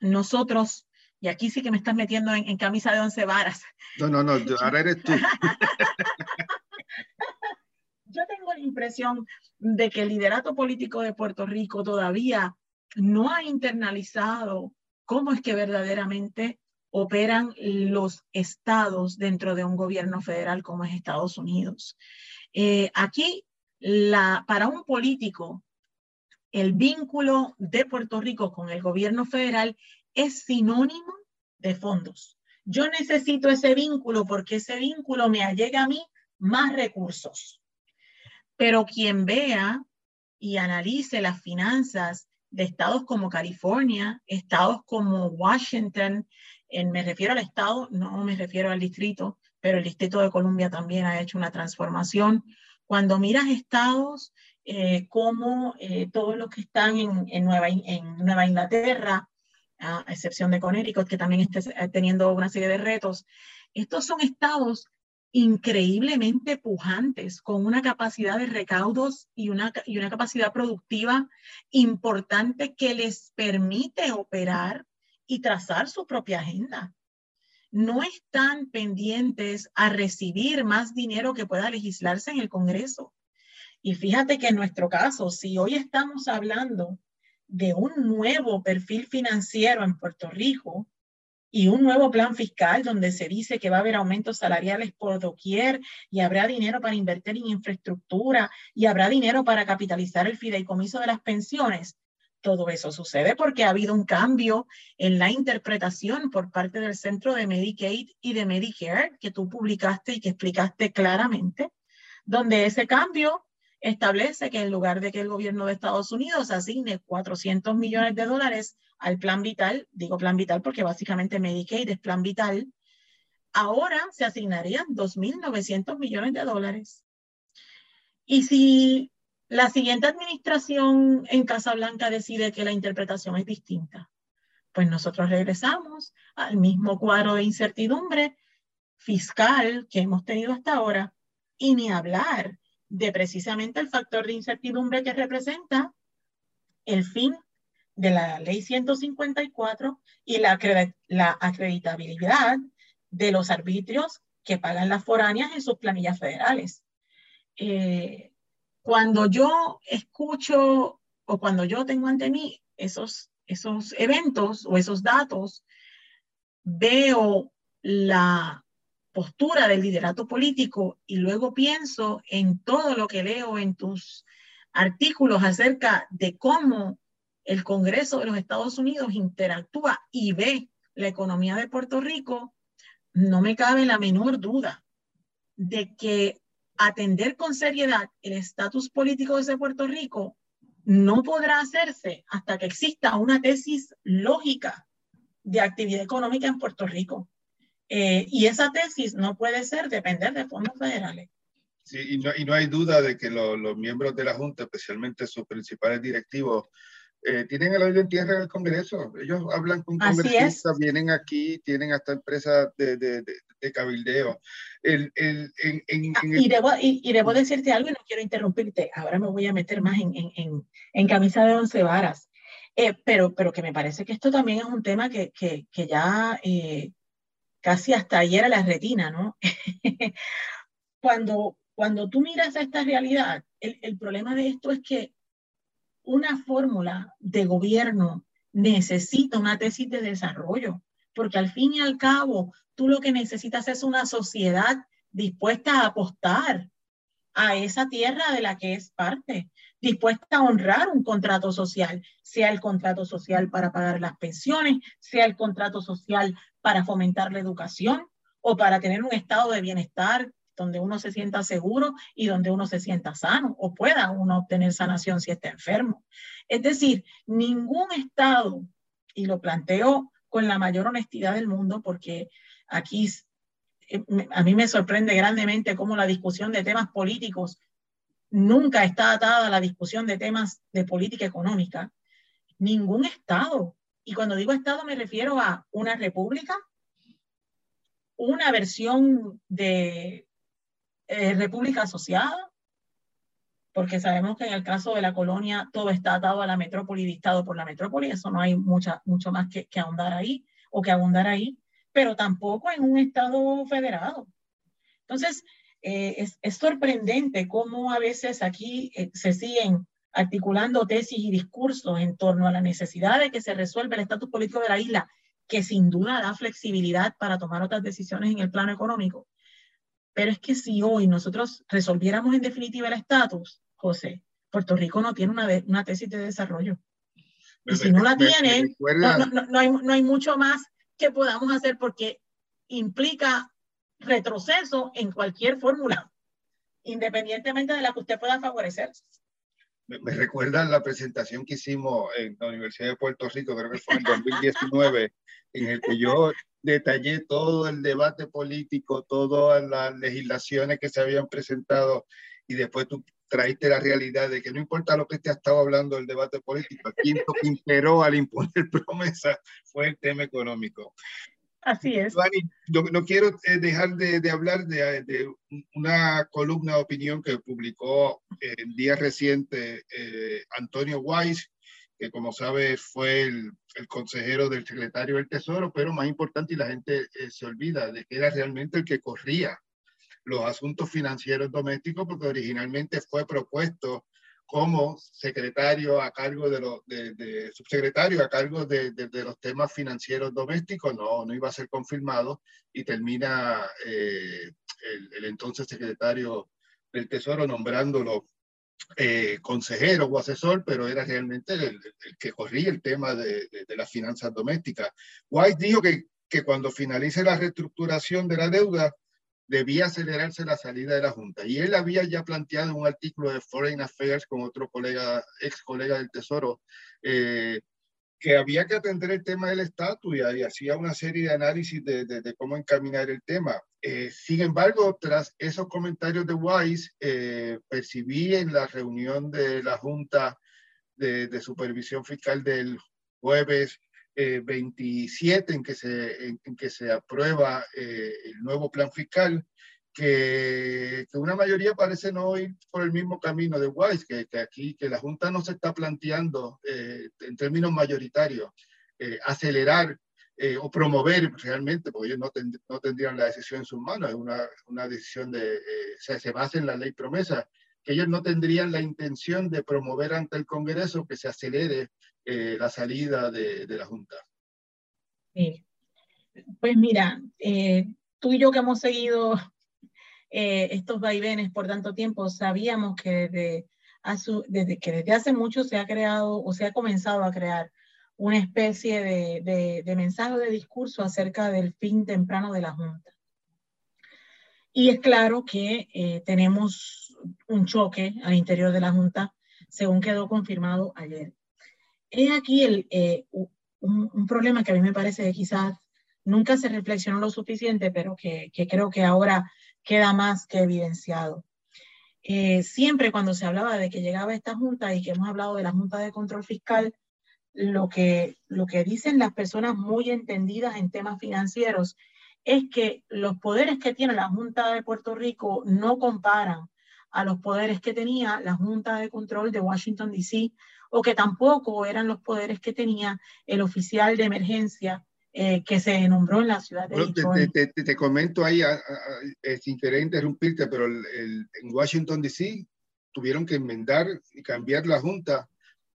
nosotros, y aquí sí que me estás metiendo en, camisa de once varas. No, no, no, ahora eres tú. *laughs* yo tengo la impresión de que el liderato político de Puerto Rico todavía no ha internalizado cómo es que verdaderamente operan los estados dentro de un gobierno federal como es Estados Unidos. Eh, aquí, la, para un político, el vínculo de Puerto Rico con el gobierno federal es sinónimo de fondos. Yo necesito ese vínculo porque ese vínculo me allega a mí más recursos. Pero quien vea y analice las finanzas de estados como California, estados como Washington, me refiero al estado, no me refiero al distrito, pero el distrito de Columbia también ha hecho una transformación. Cuando miras estados eh, como eh, todos los que están en, Nueva, Inglaterra, a excepción de Connecticut, que también está eh, teniendo una serie de retos, estos son estados increíblemente pujantes, con una capacidad de recaudos y una capacidad productiva importante que les permite operar y trazar su propia agenda. No están pendientes a recibir más dinero que pueda legislarse en el Congreso. Y fíjate que en nuestro caso, si hoy estamos hablando de un nuevo perfil financiero en Puerto Rico, y un nuevo plan fiscal donde se dice que va a haber aumentos salariales por doquier y habrá dinero para invertir en infraestructura y habrá dinero para capitalizar el fideicomiso de las pensiones. Todo eso sucede porque ha habido un cambio en la interpretación por parte del Centro de Medicaid y de Medicare que tú publicaste y que explicaste claramente, donde ese cambio establece que en lugar de que el gobierno de Estados Unidos asigne 400 millones de dólares al plan vital, digo plan vital porque básicamente Medicaid es plan vital, ahora se asignarían 2.900 millones de dólares. Y si la siguiente administración en Casablanca decide que la interpretación es distinta, pues nosotros regresamos al mismo cuadro de incertidumbre fiscal que hemos tenido hasta ahora y ni hablar de precisamente el factor de incertidumbre que representa el fin de la ley 154 y la, la acreditabilidad de los arbitrios que pagan las foráneas en sus planillas federales. Eh, cuando yo escucho o cuando yo tengo ante mí esos, esos eventos o esos datos, veo la postura del liderato político y luego pienso en todo lo que leo en tus artículos acerca de cómo el Congreso de los Estados Unidos interactúa y ve la economía de Puerto Rico, no me cabe la menor duda de que atender con seriedad el estatus político de Puerto Rico no podrá hacerse hasta que exista una tesis lógica de actividad económica en Puerto Rico. Eh, y esa tesis no puede ser depender de fondos federales. Sí, y no, y no hay duda de que los miembros de la Junta, especialmente sus principales directivos, eh, tienen el oído en tierra en el Congreso. Ellos hablan con congresistas, vienen aquí, tienen hasta empresas de, de, de, cabildeo. El, el, en, en, ah, y, debo, y, debo, decirte algo y no quiero interrumpirte. Ahora me voy a meter más en, en camisa de once varas. Eh, pero, pero que me parece que esto también es un tema que, que, que ya casi hasta ayer a la retina, ¿no? *laughs* cuando, cuando tú miras a esta realidad, el, el problema de esto es que una fórmula de gobierno necesita una tesis de desarrollo, porque al fin y al cabo, tú lo que necesitas es una sociedad dispuesta a apostar a esa tierra de la que es parte, dispuesta a honrar un contrato social, sea el contrato social para pagar las pensiones, sea el contrato social para fomentar la educación o para tener un estado de bienestar donde uno se sienta seguro y donde uno se sienta sano o pueda uno obtener sanación si está enfermo. Es decir, ningún estado, y lo planteo con la mayor honestidad del mundo, porque aquí eh, a mí me sorprende grandemente cómo la discusión de temas políticos nunca está atada a la discusión de temas de política económica. Ningún Estado, y cuando digo Estado me refiero a una república, una versión de eh, república asociada, porque sabemos que en el caso de la colonia todo está atado a la metrópoli, dictado por la metrópoli, eso no hay mucha, mucho más que, que ahondar ahí o que abundar ahí pero tampoco en un Estado federado. Entonces, eh, es, sorprendente cómo a veces aquí eh, se siguen articulando tesis y discursos en torno a la necesidad de que se resuelva el estatus político de la isla, que sin duda da flexibilidad para tomar otras decisiones en el plano económico. Pero es que si hoy nosotros resolviéramos en definitiva el estatus, José, Puerto Rico no tiene una, una tesis de desarrollo. Y si no la tiene, no, hay, no hay mucho más que podamos hacer porque implica retroceso en cualquier fórmula, independientemente de la que usted pueda favorecer. Me, recuerda la presentación que hicimos en la Universidad de Puerto Rico, creo que fue en 2019, en el que yo detallé todo el debate político, todas las legislaciones que se habían presentado y después tú traíste la realidad de que no importa lo que te ha estado hablando el debate político, quien que imperó al imponer *laughs* promesa fue el tema económico. Así es. no, no quiero eh, dejar de, de hablar de, de, una columna de opinión que publicó en día reciente eh, Antonio Weiss, que como sabes fue el, el, consejero del secretario del Tesoro, pero más importante, y la gente eh, se olvida de que era realmente el que corría los asuntos financieros domésticos, porque originalmente fue propuesto como secretario a cargo de los, subsecretario a cargo de, los temas financieros domésticos, no, no iba a ser confirmado y termina eh, el, el, entonces secretario del Tesoro nombrándolo eh, consejero o asesor, pero era realmente el, el que corría el tema de, las finanzas domésticas. White dijo que, que cuando finalice la reestructuración de la deuda, debía acelerarse la salida de la Junta. Y él había ya planteado un artículo de Foreign Affairs con otro colega, ex colega del Tesoro, eh, que había que atender el tema del estatus y, hacía una serie de análisis de, de, cómo encaminar el tema. Eh, sin embargo, tras esos comentarios de Wise, eh, percibí en la reunión de la Junta de, de Supervisión Fiscal del jueves 27 eh, en que se, en, que se aprueba eh, el nuevo plan fiscal, que, que, una mayoría parece no ir por el mismo camino de Wise, que, que aquí que la Junta no se está planteando eh, en términos mayoritarios acelerar o promover realmente, porque ellos no, no, tendrían la decisión en sus manos, es una, una decisión de, se, se basa en la ley promesa, ellos no tendrían la intención de promover ante el Congreso que se acelere eh, la salida de, la Junta. Sí. Pues mira, eh, tú y yo que hemos seguido eh, estos vaivenes por tanto tiempo, sabíamos que desde, desde, que desde hace mucho se ha creado o se ha comenzado a crear una especie de, de, de mensaje de discurso acerca del fin temprano de la Junta. Y es claro que eh, tenemos un choque al interior de la Junta, según quedó confirmado ayer. Es aquí el, eh, un, problema que a mí me parece que quizás nunca se reflexionó lo suficiente, pero que, que creo que ahora queda más que evidenciado. Eh, siempre cuando se hablaba de que llegaba esta junta y que hemos hablado de la Junta de Control Fiscal, lo que, lo que dicen las personas muy entendidas en temas financieros es que los poderes que tiene la Junta de Puerto Rico no comparan a los poderes que tenía la Junta de Control de Washington, D.C o que tampoco eran los poderes que tenía el oficial de emergencia eh, que se nombró en la ciudad de Detroit. Te, te, te, comento ahí, a, a, sin querer interrumpirte, pero el, el, en Washington, D.C. tuvieron que enmendar y cambiar la junta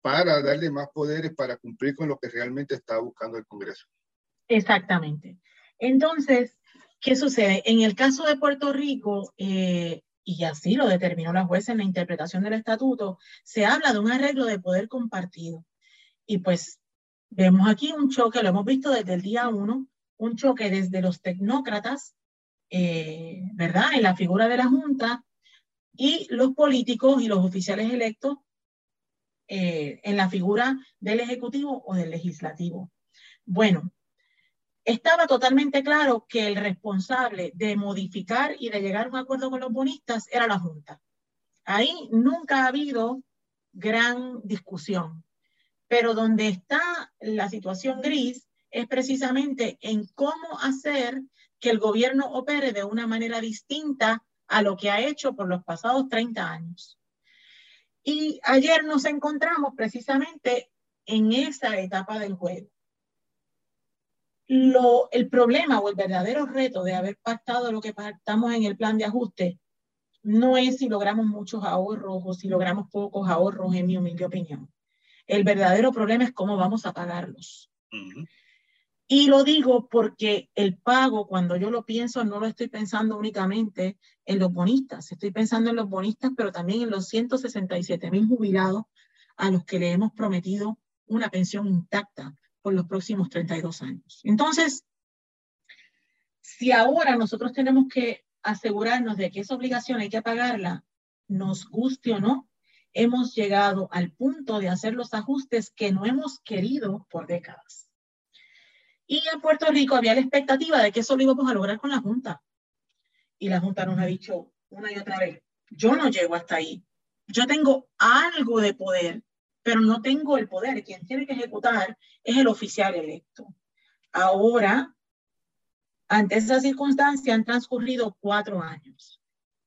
para darle más poderes para cumplir con lo que realmente está buscando el Congreso. Exactamente. Entonces, ¿qué sucede? En el caso de Puerto Rico, eh, y así lo determinó la jueza en la interpretación del estatuto, se habla de un arreglo de poder compartido. Y pues vemos aquí un choque, lo hemos visto desde el día uno, un choque desde los tecnócratas, eh, ¿verdad? En la figura de la Junta y los políticos y los oficiales electos eh, en la figura del Ejecutivo o del Legislativo. Bueno, estaba totalmente claro que el responsable de modificar y de llegar a un acuerdo con los bonistas era la Junta. Ahí nunca ha habido gran discusión, pero donde está la situación gris es precisamente en cómo hacer que el gobierno opere de una manera distinta a lo que ha hecho por los pasados 30 años. Y ayer nos encontramos precisamente en esa etapa del juego. Lo, el problema o el verdadero reto de haber pactado lo que pactamos en el plan de ajuste no es si logramos muchos ahorros o si logramos pocos ahorros, en mi humilde opinión. El verdadero problema es cómo vamos a pagarlos. Y lo digo porque el pago, cuando yo lo pienso, no lo estoy pensando únicamente en los bonistas, estoy pensando en los bonistas, pero también en los 167 mil jubilados a los que le hemos prometido una pensión intacta por los próximos 32 años. Entonces, si ahora nosotros tenemos que asegurarnos de que esa obligación hay que pagarla, nos guste o no, hemos llegado al punto de hacer los ajustes que no hemos querido por décadas. Y en Puerto Rico había la expectativa de que eso lo íbamos a lograr con la Junta. Y la Junta nos ha dicho una y otra vez, yo no llego hasta ahí. Yo tengo algo de poder, pero no tengo el poder. Quien tiene que ejecutar es el oficial electo. Ahora, ante esa circunstancia, han transcurrido cuatro años.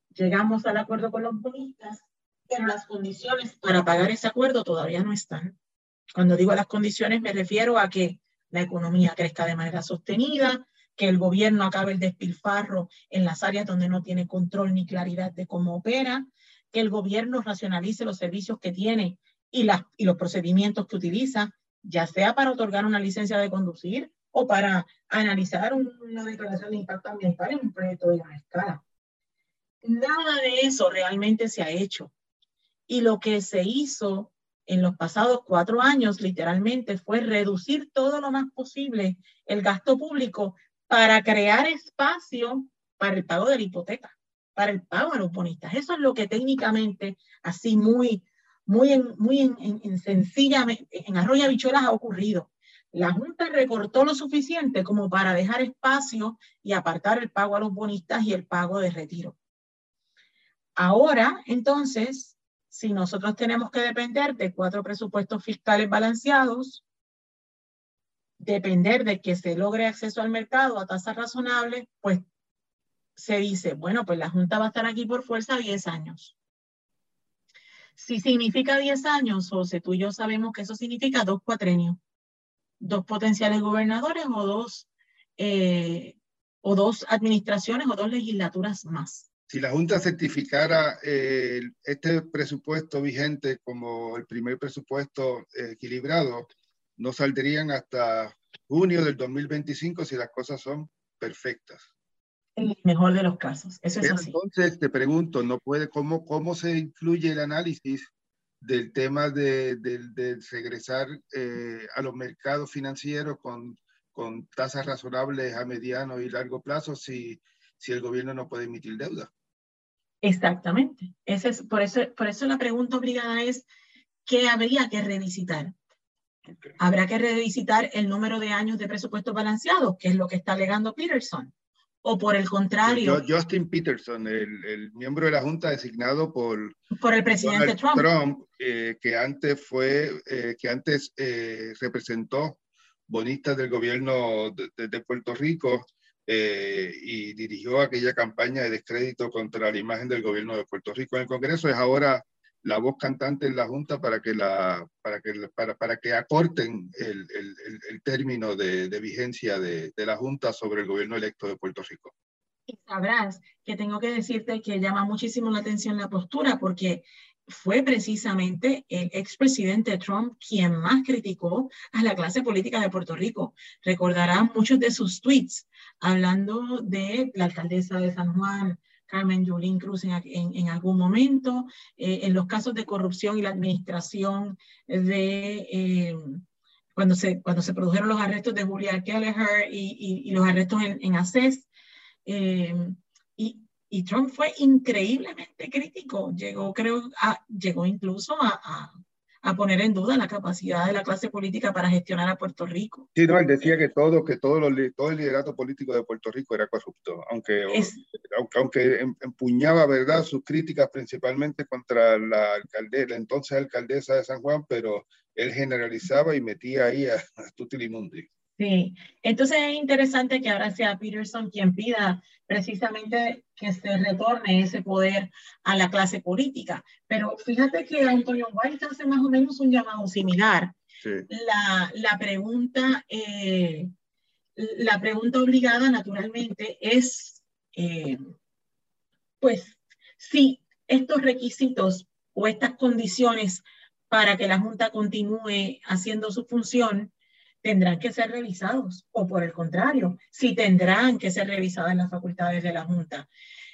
Llegamos al acuerdo con los bonistas, pero las condiciones para pagar ese acuerdo todavía no están. Cuando digo las condiciones, me refiero a que la economía crezca de manera sostenida, que el gobierno acabe el despilfarro en las áreas donde no tiene control ni claridad de cómo opera, que el gobierno racionalice los servicios que tiene y, las, y los procedimientos que utiliza, ya sea para otorgar una licencia de conducir o para analizar una declaración de impacto ambiental en un proyecto de gran escala. Nada de eso realmente se ha hecho. Y lo que se hizo en los pasados cuatro años, literalmente, fue reducir todo lo más posible el gasto público para crear espacio para el pago de la hipoteca, para el pago a los bonistas. Eso es lo que técnicamente, así muy, muy, en, muy en, en, sencillamente, en Arroyo ha ocurrido. La Junta recortó lo suficiente como para dejar espacio y apartar el pago a los bonistas y el pago de retiro. Ahora, entonces, si nosotros tenemos que depender de cuatro presupuestos fiscales balanceados, depender de que se logre acceso al mercado a tasas razonables, pues se dice, bueno, pues la Junta va a estar aquí por fuerza 10 años. Si significa 10 años, José, tú y yo sabemos que eso significa dos cuatrenios, dos potenciales gobernadores o dos, eh, o dos administraciones o dos legislaturas más si la Junta certificara eh, este presupuesto vigente como el primer presupuesto eh, equilibrado, no saldrían hasta junio del 2025 si las cosas son perfectas. En el mejor de los casos, eso es así. Entonces te pregunto, ¿no puede, cómo, ¿cómo se incluye el análisis del tema de, de, regresar eh, a los mercados financieros con, con tasas razonables a mediano y largo plazo si, si el gobierno no puede emitir deuda? Exactamente. Ese es, por, eso, por eso la pregunta obligada es, ¿qué habría que revisitar? Habrá que revisitar el número de años de presupuesto balanceado, que es lo que está alegando Peterson. O por el contrario. Justin Peterson, el, el miembro de la Junta designado por, por el presidente Trump, Trump eh, que antes fue, eh, que antes eh, representó bonistas del gobierno de, de Puerto Rico eh, y dirigió aquella campaña de descrédito contra la imagen del gobierno de Puerto Rico en el Congreso, es ahora la voz cantante en la Junta para que, la, para que, para, para que acorten el, el, el término de, de vigencia de, de, la Junta sobre el gobierno electo de Puerto Rico. Y sabrás que tengo que decirte que llama muchísimo la atención la postura, porque fue precisamente el expresidente Trump quien más criticó a la clase política de Puerto Rico. Recordarán muchos de sus tweets hablando de la alcaldesa de San Juan, Carmen Yulín Cruz, en, algún momento, eh, en los casos de corrupción y la administración de... Eh, cuando se, cuando se produjeron los arrestos de Julia Kelleher y, los arrestos en, en ACES. Eh, y, y Trump fue increíblemente crítico, llegó, creo, a, llegó incluso a, a, poner en duda la capacidad de la clase política para gestionar a Puerto Rico. Sí, no, él decía que todo, que todo, los, todo el liderato político de Puerto Rico era corrupto, aunque, aunque, aunque, em, empuñaba, ¿verdad?, sus críticas principalmente contra la, alcalde, la entonces alcaldesa de San Juan, pero él generalizaba y metía ahí a, a Tutilimundi. Sí, entonces es interesante que ahora sea Peterson quien pida precisamente que se retorne ese poder a la clase política. Pero fíjate que Antonio White hace más o menos un llamado similar. La, la, pregunta, eh, la pregunta obligada naturalmente es, eh, pues, si estos requisitos o estas condiciones para que la Junta continúe haciendo su función tendrán que ser revisados o por el contrario, si tendrán que ser revisadas las facultades de la Junta.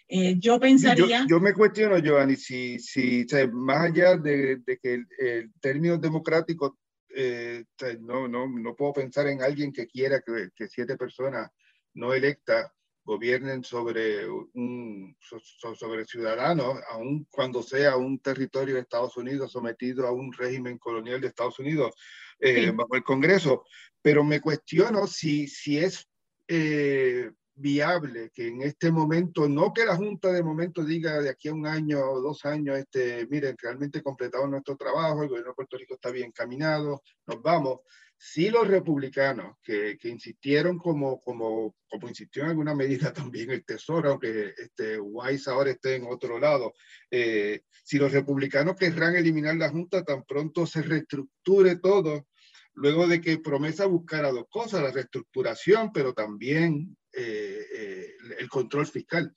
Eh, yo pensaría... Yo, me cuestiono, Giovanni, si, si más allá de, que el, término democrático, eh, no, no, no puedo pensar en alguien que quiera que, que siete personas no electas gobiernen sobre un sobre ciudadanos, aun cuando sea un territorio de Estados Unidos sometido a un régimen colonial de Estados Unidos eh, bajo el Congreso. Pero me cuestiono si, si es eh, viable que en este momento, no que la Junta de momento diga de aquí a un año o dos años, este, miren, realmente completado nuestro trabajo, el gobierno de Puerto Rico está bien caminado, nos vamos, si los republicanos que, que, insistieron como, como, como insistió en alguna medida *laughs* también el Tesoro, aunque este, Wise ahora esté en otro lado, eh, si los republicanos querrán eliminar la Junta tan pronto se reestructure todo, luego de que Promesa buscara dos cosas, la reestructuración, pero también eh, eh, el control fiscal.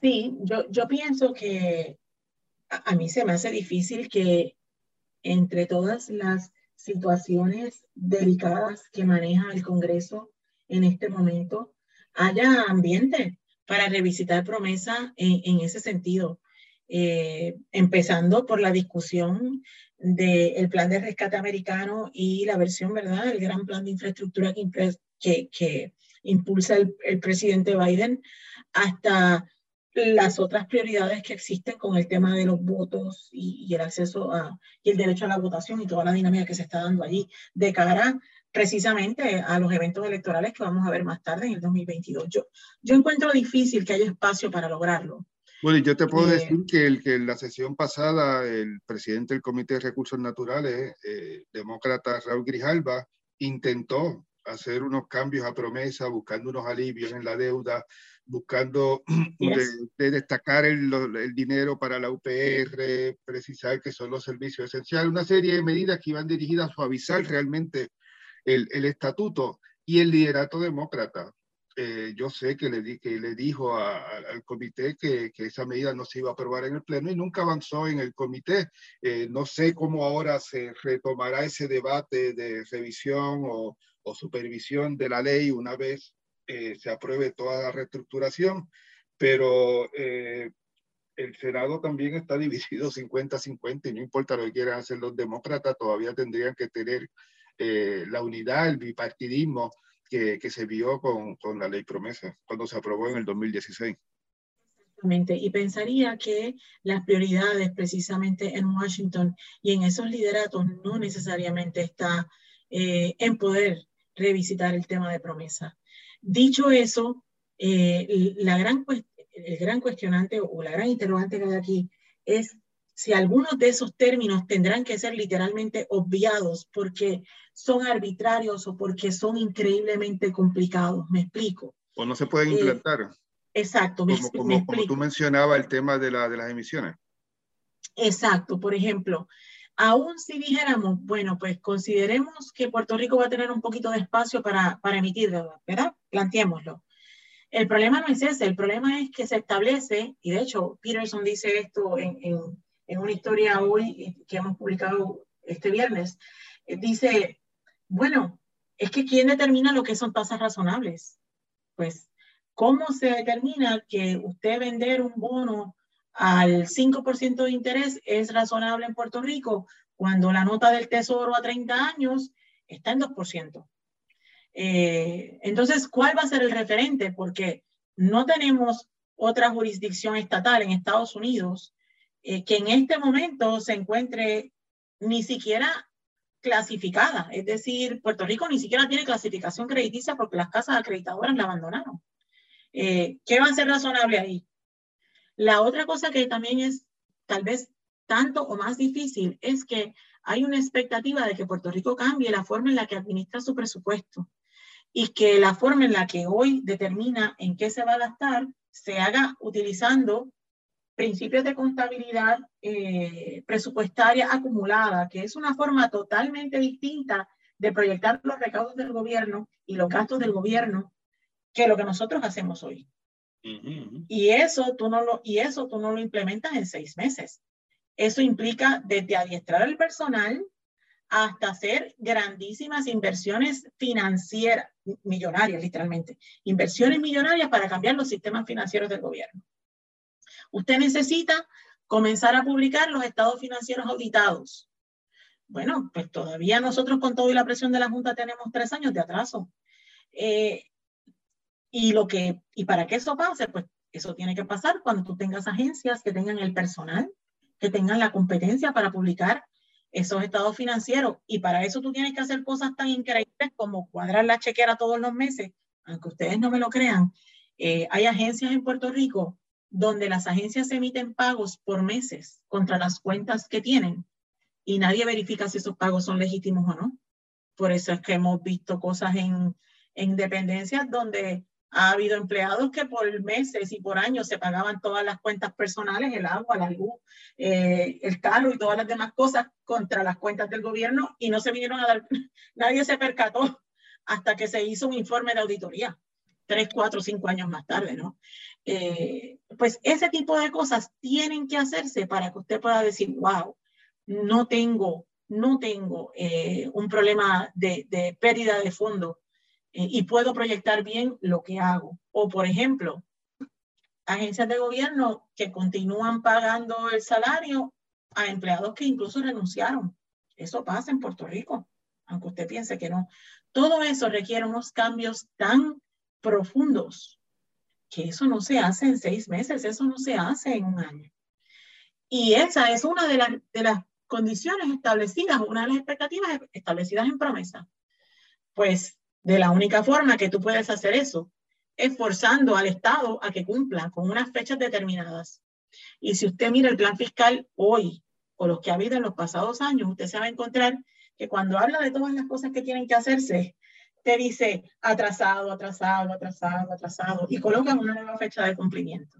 Sí, yo, yo pienso que a, mí se me hace difícil que entre todas las situaciones delicadas que maneja el Congreso en este momento, haya ambiente para revisitar promesa en, ese sentido, eh, empezando por la discusión del plan de rescate americano y la versión, ¿verdad?, el gran plan de infraestructura que, impulsa el, presidente Biden, hasta las otras prioridades que existen con el tema de los votos y, el acceso a, y el derecho a la votación y toda la dinámica que se está dando allí de cara precisamente a los eventos electorales que vamos a ver más tarde en el 2022. Yo, yo encuentro difícil que haya espacio para lograrlo. Bueno, yo te puedo eh, decir que, el, que en la sesión pasada el presidente del Comité de Recursos Naturales, eh, demócrata Raúl Grijalba, intentó hacer unos cambios a promesa, buscando unos alivios en la deuda, buscando *clears throat* de, destacar el, el, dinero para la UPR, precisar que son los servicios esenciales, una serie de medidas que iban dirigidas a suavizar realmente el, el estatuto y el liderato demócrata. Eh, yo sé que le, di, que le dijo al comité que, que, esa medida no se iba a aprobar en el Pleno y nunca avanzó en el comité. Eh, no sé cómo ahora se retomará ese debate de revisión o, o supervisión de la ley una vez eh, se apruebe toda la reestructuración, pero eh, el Senado también está *laughs* dividido 50-50 y no importa lo que quieran hacer los demócratas, todavía tendrían que tener eh, la unidad, el bipartidismo que, se vio con, con, la ley promesa cuando se aprobó en el 2016. Exactamente, y pensaría que las prioridades precisamente en Washington y en esos lideratos no necesariamente está en poder revisitar el tema de promesa. Dicho eso, eh, la gran, el gran cuestionante o la gran interrogante que hay aquí es si algunos de esos términos tendrán que ser literalmente obviados porque son arbitrarios o porque son increíblemente complicados. Me explico. O no se pueden eh, implantar. exacto. Me, como, como, tú mencionabas el tema de, la, de las emisiones. Exacto. Por ejemplo, Aún si dijéramos, bueno, pues consideremos que Puerto Rico va a tener un poquito de espacio para, para emitir ¿verdad? Planteémoslo. El problema no es ese, el problema es que se establece, y de hecho Peterson dice esto en, en, en una historia hoy que hemos publicado este viernes, eh, dice, bueno, es que ¿quién determina lo que son tasas razonables? Pues, ¿cómo se determina que usted vender un bono al 5% de interés es razonable en Puerto Rico cuando la nota del tesoro a 30 años está en 2%? Eh, entonces, ¿cuál va a ser el referente? Porque no tenemos otra jurisdicción estatal en Estados Unidos eh, que en este momento se encuentre ni siquiera clasificada. Es decir, Puerto Rico ni siquiera tiene clasificación crediticia porque las casas acreditadoras la abandonaron. Eh, ¿Qué va a ser razonable ahí? La otra cosa que también es tal vez tanto o más difícil es que hay una expectativa de que Puerto Rico cambie la forma en la que administra su presupuesto y que la forma en la que hoy determina en qué se va a gastar se haga utilizando principios de contabilidad eh, presupuestaria acumulada, que es una forma totalmente distinta de proyectar los recaudos del gobierno y los gastos del gobierno que lo que nosotros hacemos hoy. Y, eso tú no lo, y eso tú no lo implementas en seis meses. Eso implica desde adiestrar al personal hasta hacer grandísimas inversiones financieras, millonarias literalmente, inversiones millonarias para cambiar los sistemas financieros del gobierno. Usted necesita comenzar a publicar los estados financieros auditados. Bueno, pues todavía nosotros con todo y la presión de la Junta tenemos tres años de atraso. Eh, y, lo que, y para que eso pase, pues eso tiene que pasar cuando tú tengas agencias que tengan el personal, que tengan la competencia para publicar esos estados financieros. Y para eso tú tienes que hacer cosas tan increíbles como cuadrar la chequera todos los meses, aunque ustedes no me lo crean. Eh, hay agencias en Puerto Rico donde las agencias emiten pagos por meses contra las cuentas que tienen y nadie verifica si esos pagos son legítimos o no. Por eso es que hemos visto cosas en, en dependencias donde ha habido empleados que por meses y por años se pagaban todas las cuentas personales, el agua, la luz, eh, el carro y todas las demás cosas contra las cuentas del gobierno y no se vinieron a dar, *laughs* nadie se percató hasta que se hizo un informe de auditoría tres, cuatro, cinco años más tarde, ¿no? Eh, pues ese tipo de cosas tienen que hacerse para que usted pueda decir, wow, no tengo, no tengo eh, un problema de, pérdida de fondo eh, y puedo proyectar bien lo que hago. O, por ejemplo, agencias de gobierno que continúan pagando el salario a empleados que incluso renunciaron. Eso pasa en Puerto Rico, aunque usted piense que no. Todo eso requiere unos cambios tan profundos, que eso no se hace en seis meses, eso no se hace en un año. Y esa es una de, las, de las condiciones establecidas, una de las expectativas establecidas en promesa. Pues de la única forma que tú puedes hacer eso es forzando al Estado a que cumpla con unas fechas determinadas. Y si usted mira el plan fiscal hoy o los que ha habido en los pasados años, usted se va a encontrar que cuando habla de todas las cosas que tienen que hacerse, te dice atrasado, atrasado, atrasado, atrasado, y colocan una nueva fecha de cumplimiento.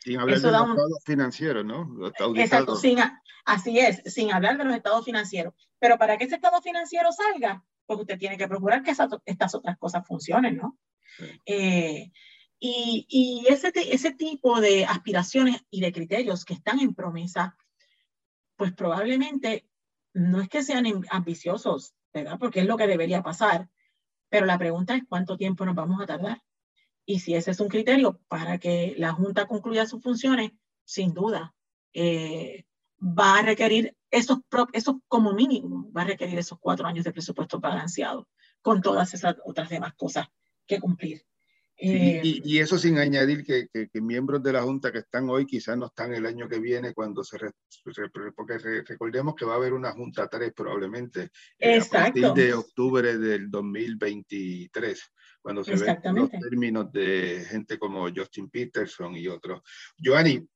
Sin hablar de los estados financieros, ¿no? Exacto, sin, así es, sin hablar de los estados financieros. Pero para que ese estado financiero salga, pues usted tiene que procurar que estas otras cosas funcionen, ¿no? Eh, y, y ese, ese tipo de aspiraciones y de criterios que están en promesa, pues probablemente no es que sean ambiciosos, ¿verdad? Porque es lo que debería pasar, pero la pregunta es cuánto tiempo nos vamos a tardar. Y si ese es un criterio para que la Junta concluya sus funciones, sin duda, eh, va a requerir esos, esos, como mínimo, va a requerir esos cuatro años de presupuesto balanceado, con todas esas otras demás cosas que cumplir. Eh, y, eso sin añadir que, que, miembros de la Junta que están hoy quizás no están el año que viene cuando se... porque recordemos que va a haber una Junta 3 probablemente eh, a partir de octubre del 2023 cuando se ven los términos de gente como Justin Peterson y otros. Joanny,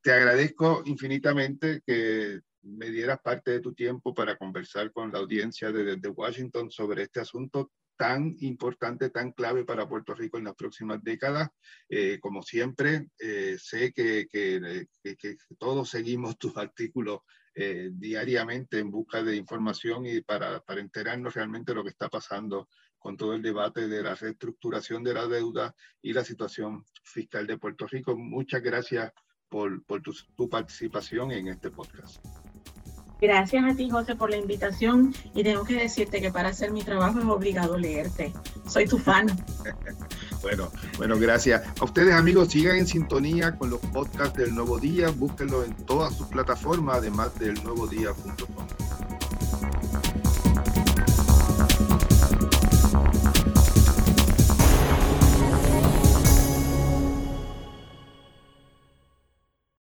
te agradezco infinitamente que me dieras parte de tu tiempo para conversar con la audiencia de, de Washington sobre este asunto tan importante, tan clave para Puerto Rico en las próximas décadas. Eh, como siempre, eh, sé que, que, todos seguimos *laughs* tus artículos eh, diariamente en busca de información y para, enterarnos realmente lo que está pasando con todo el debate de la reestructuración de la deuda y la situación fiscal de Puerto Rico. Muchas gracias por, por tu, tu participación en este podcast. Gracias a ti, José, por la invitación y tengo que decirte que para hacer mi trabajo es obligado leerte. Soy tu fan. *laughs* bueno, bueno, gracias. A ustedes, amigos, sigan en sintonía con los podcasts del Nuevo Día. Búsquenlo en todas sus plataformas, además del nuevodía.com.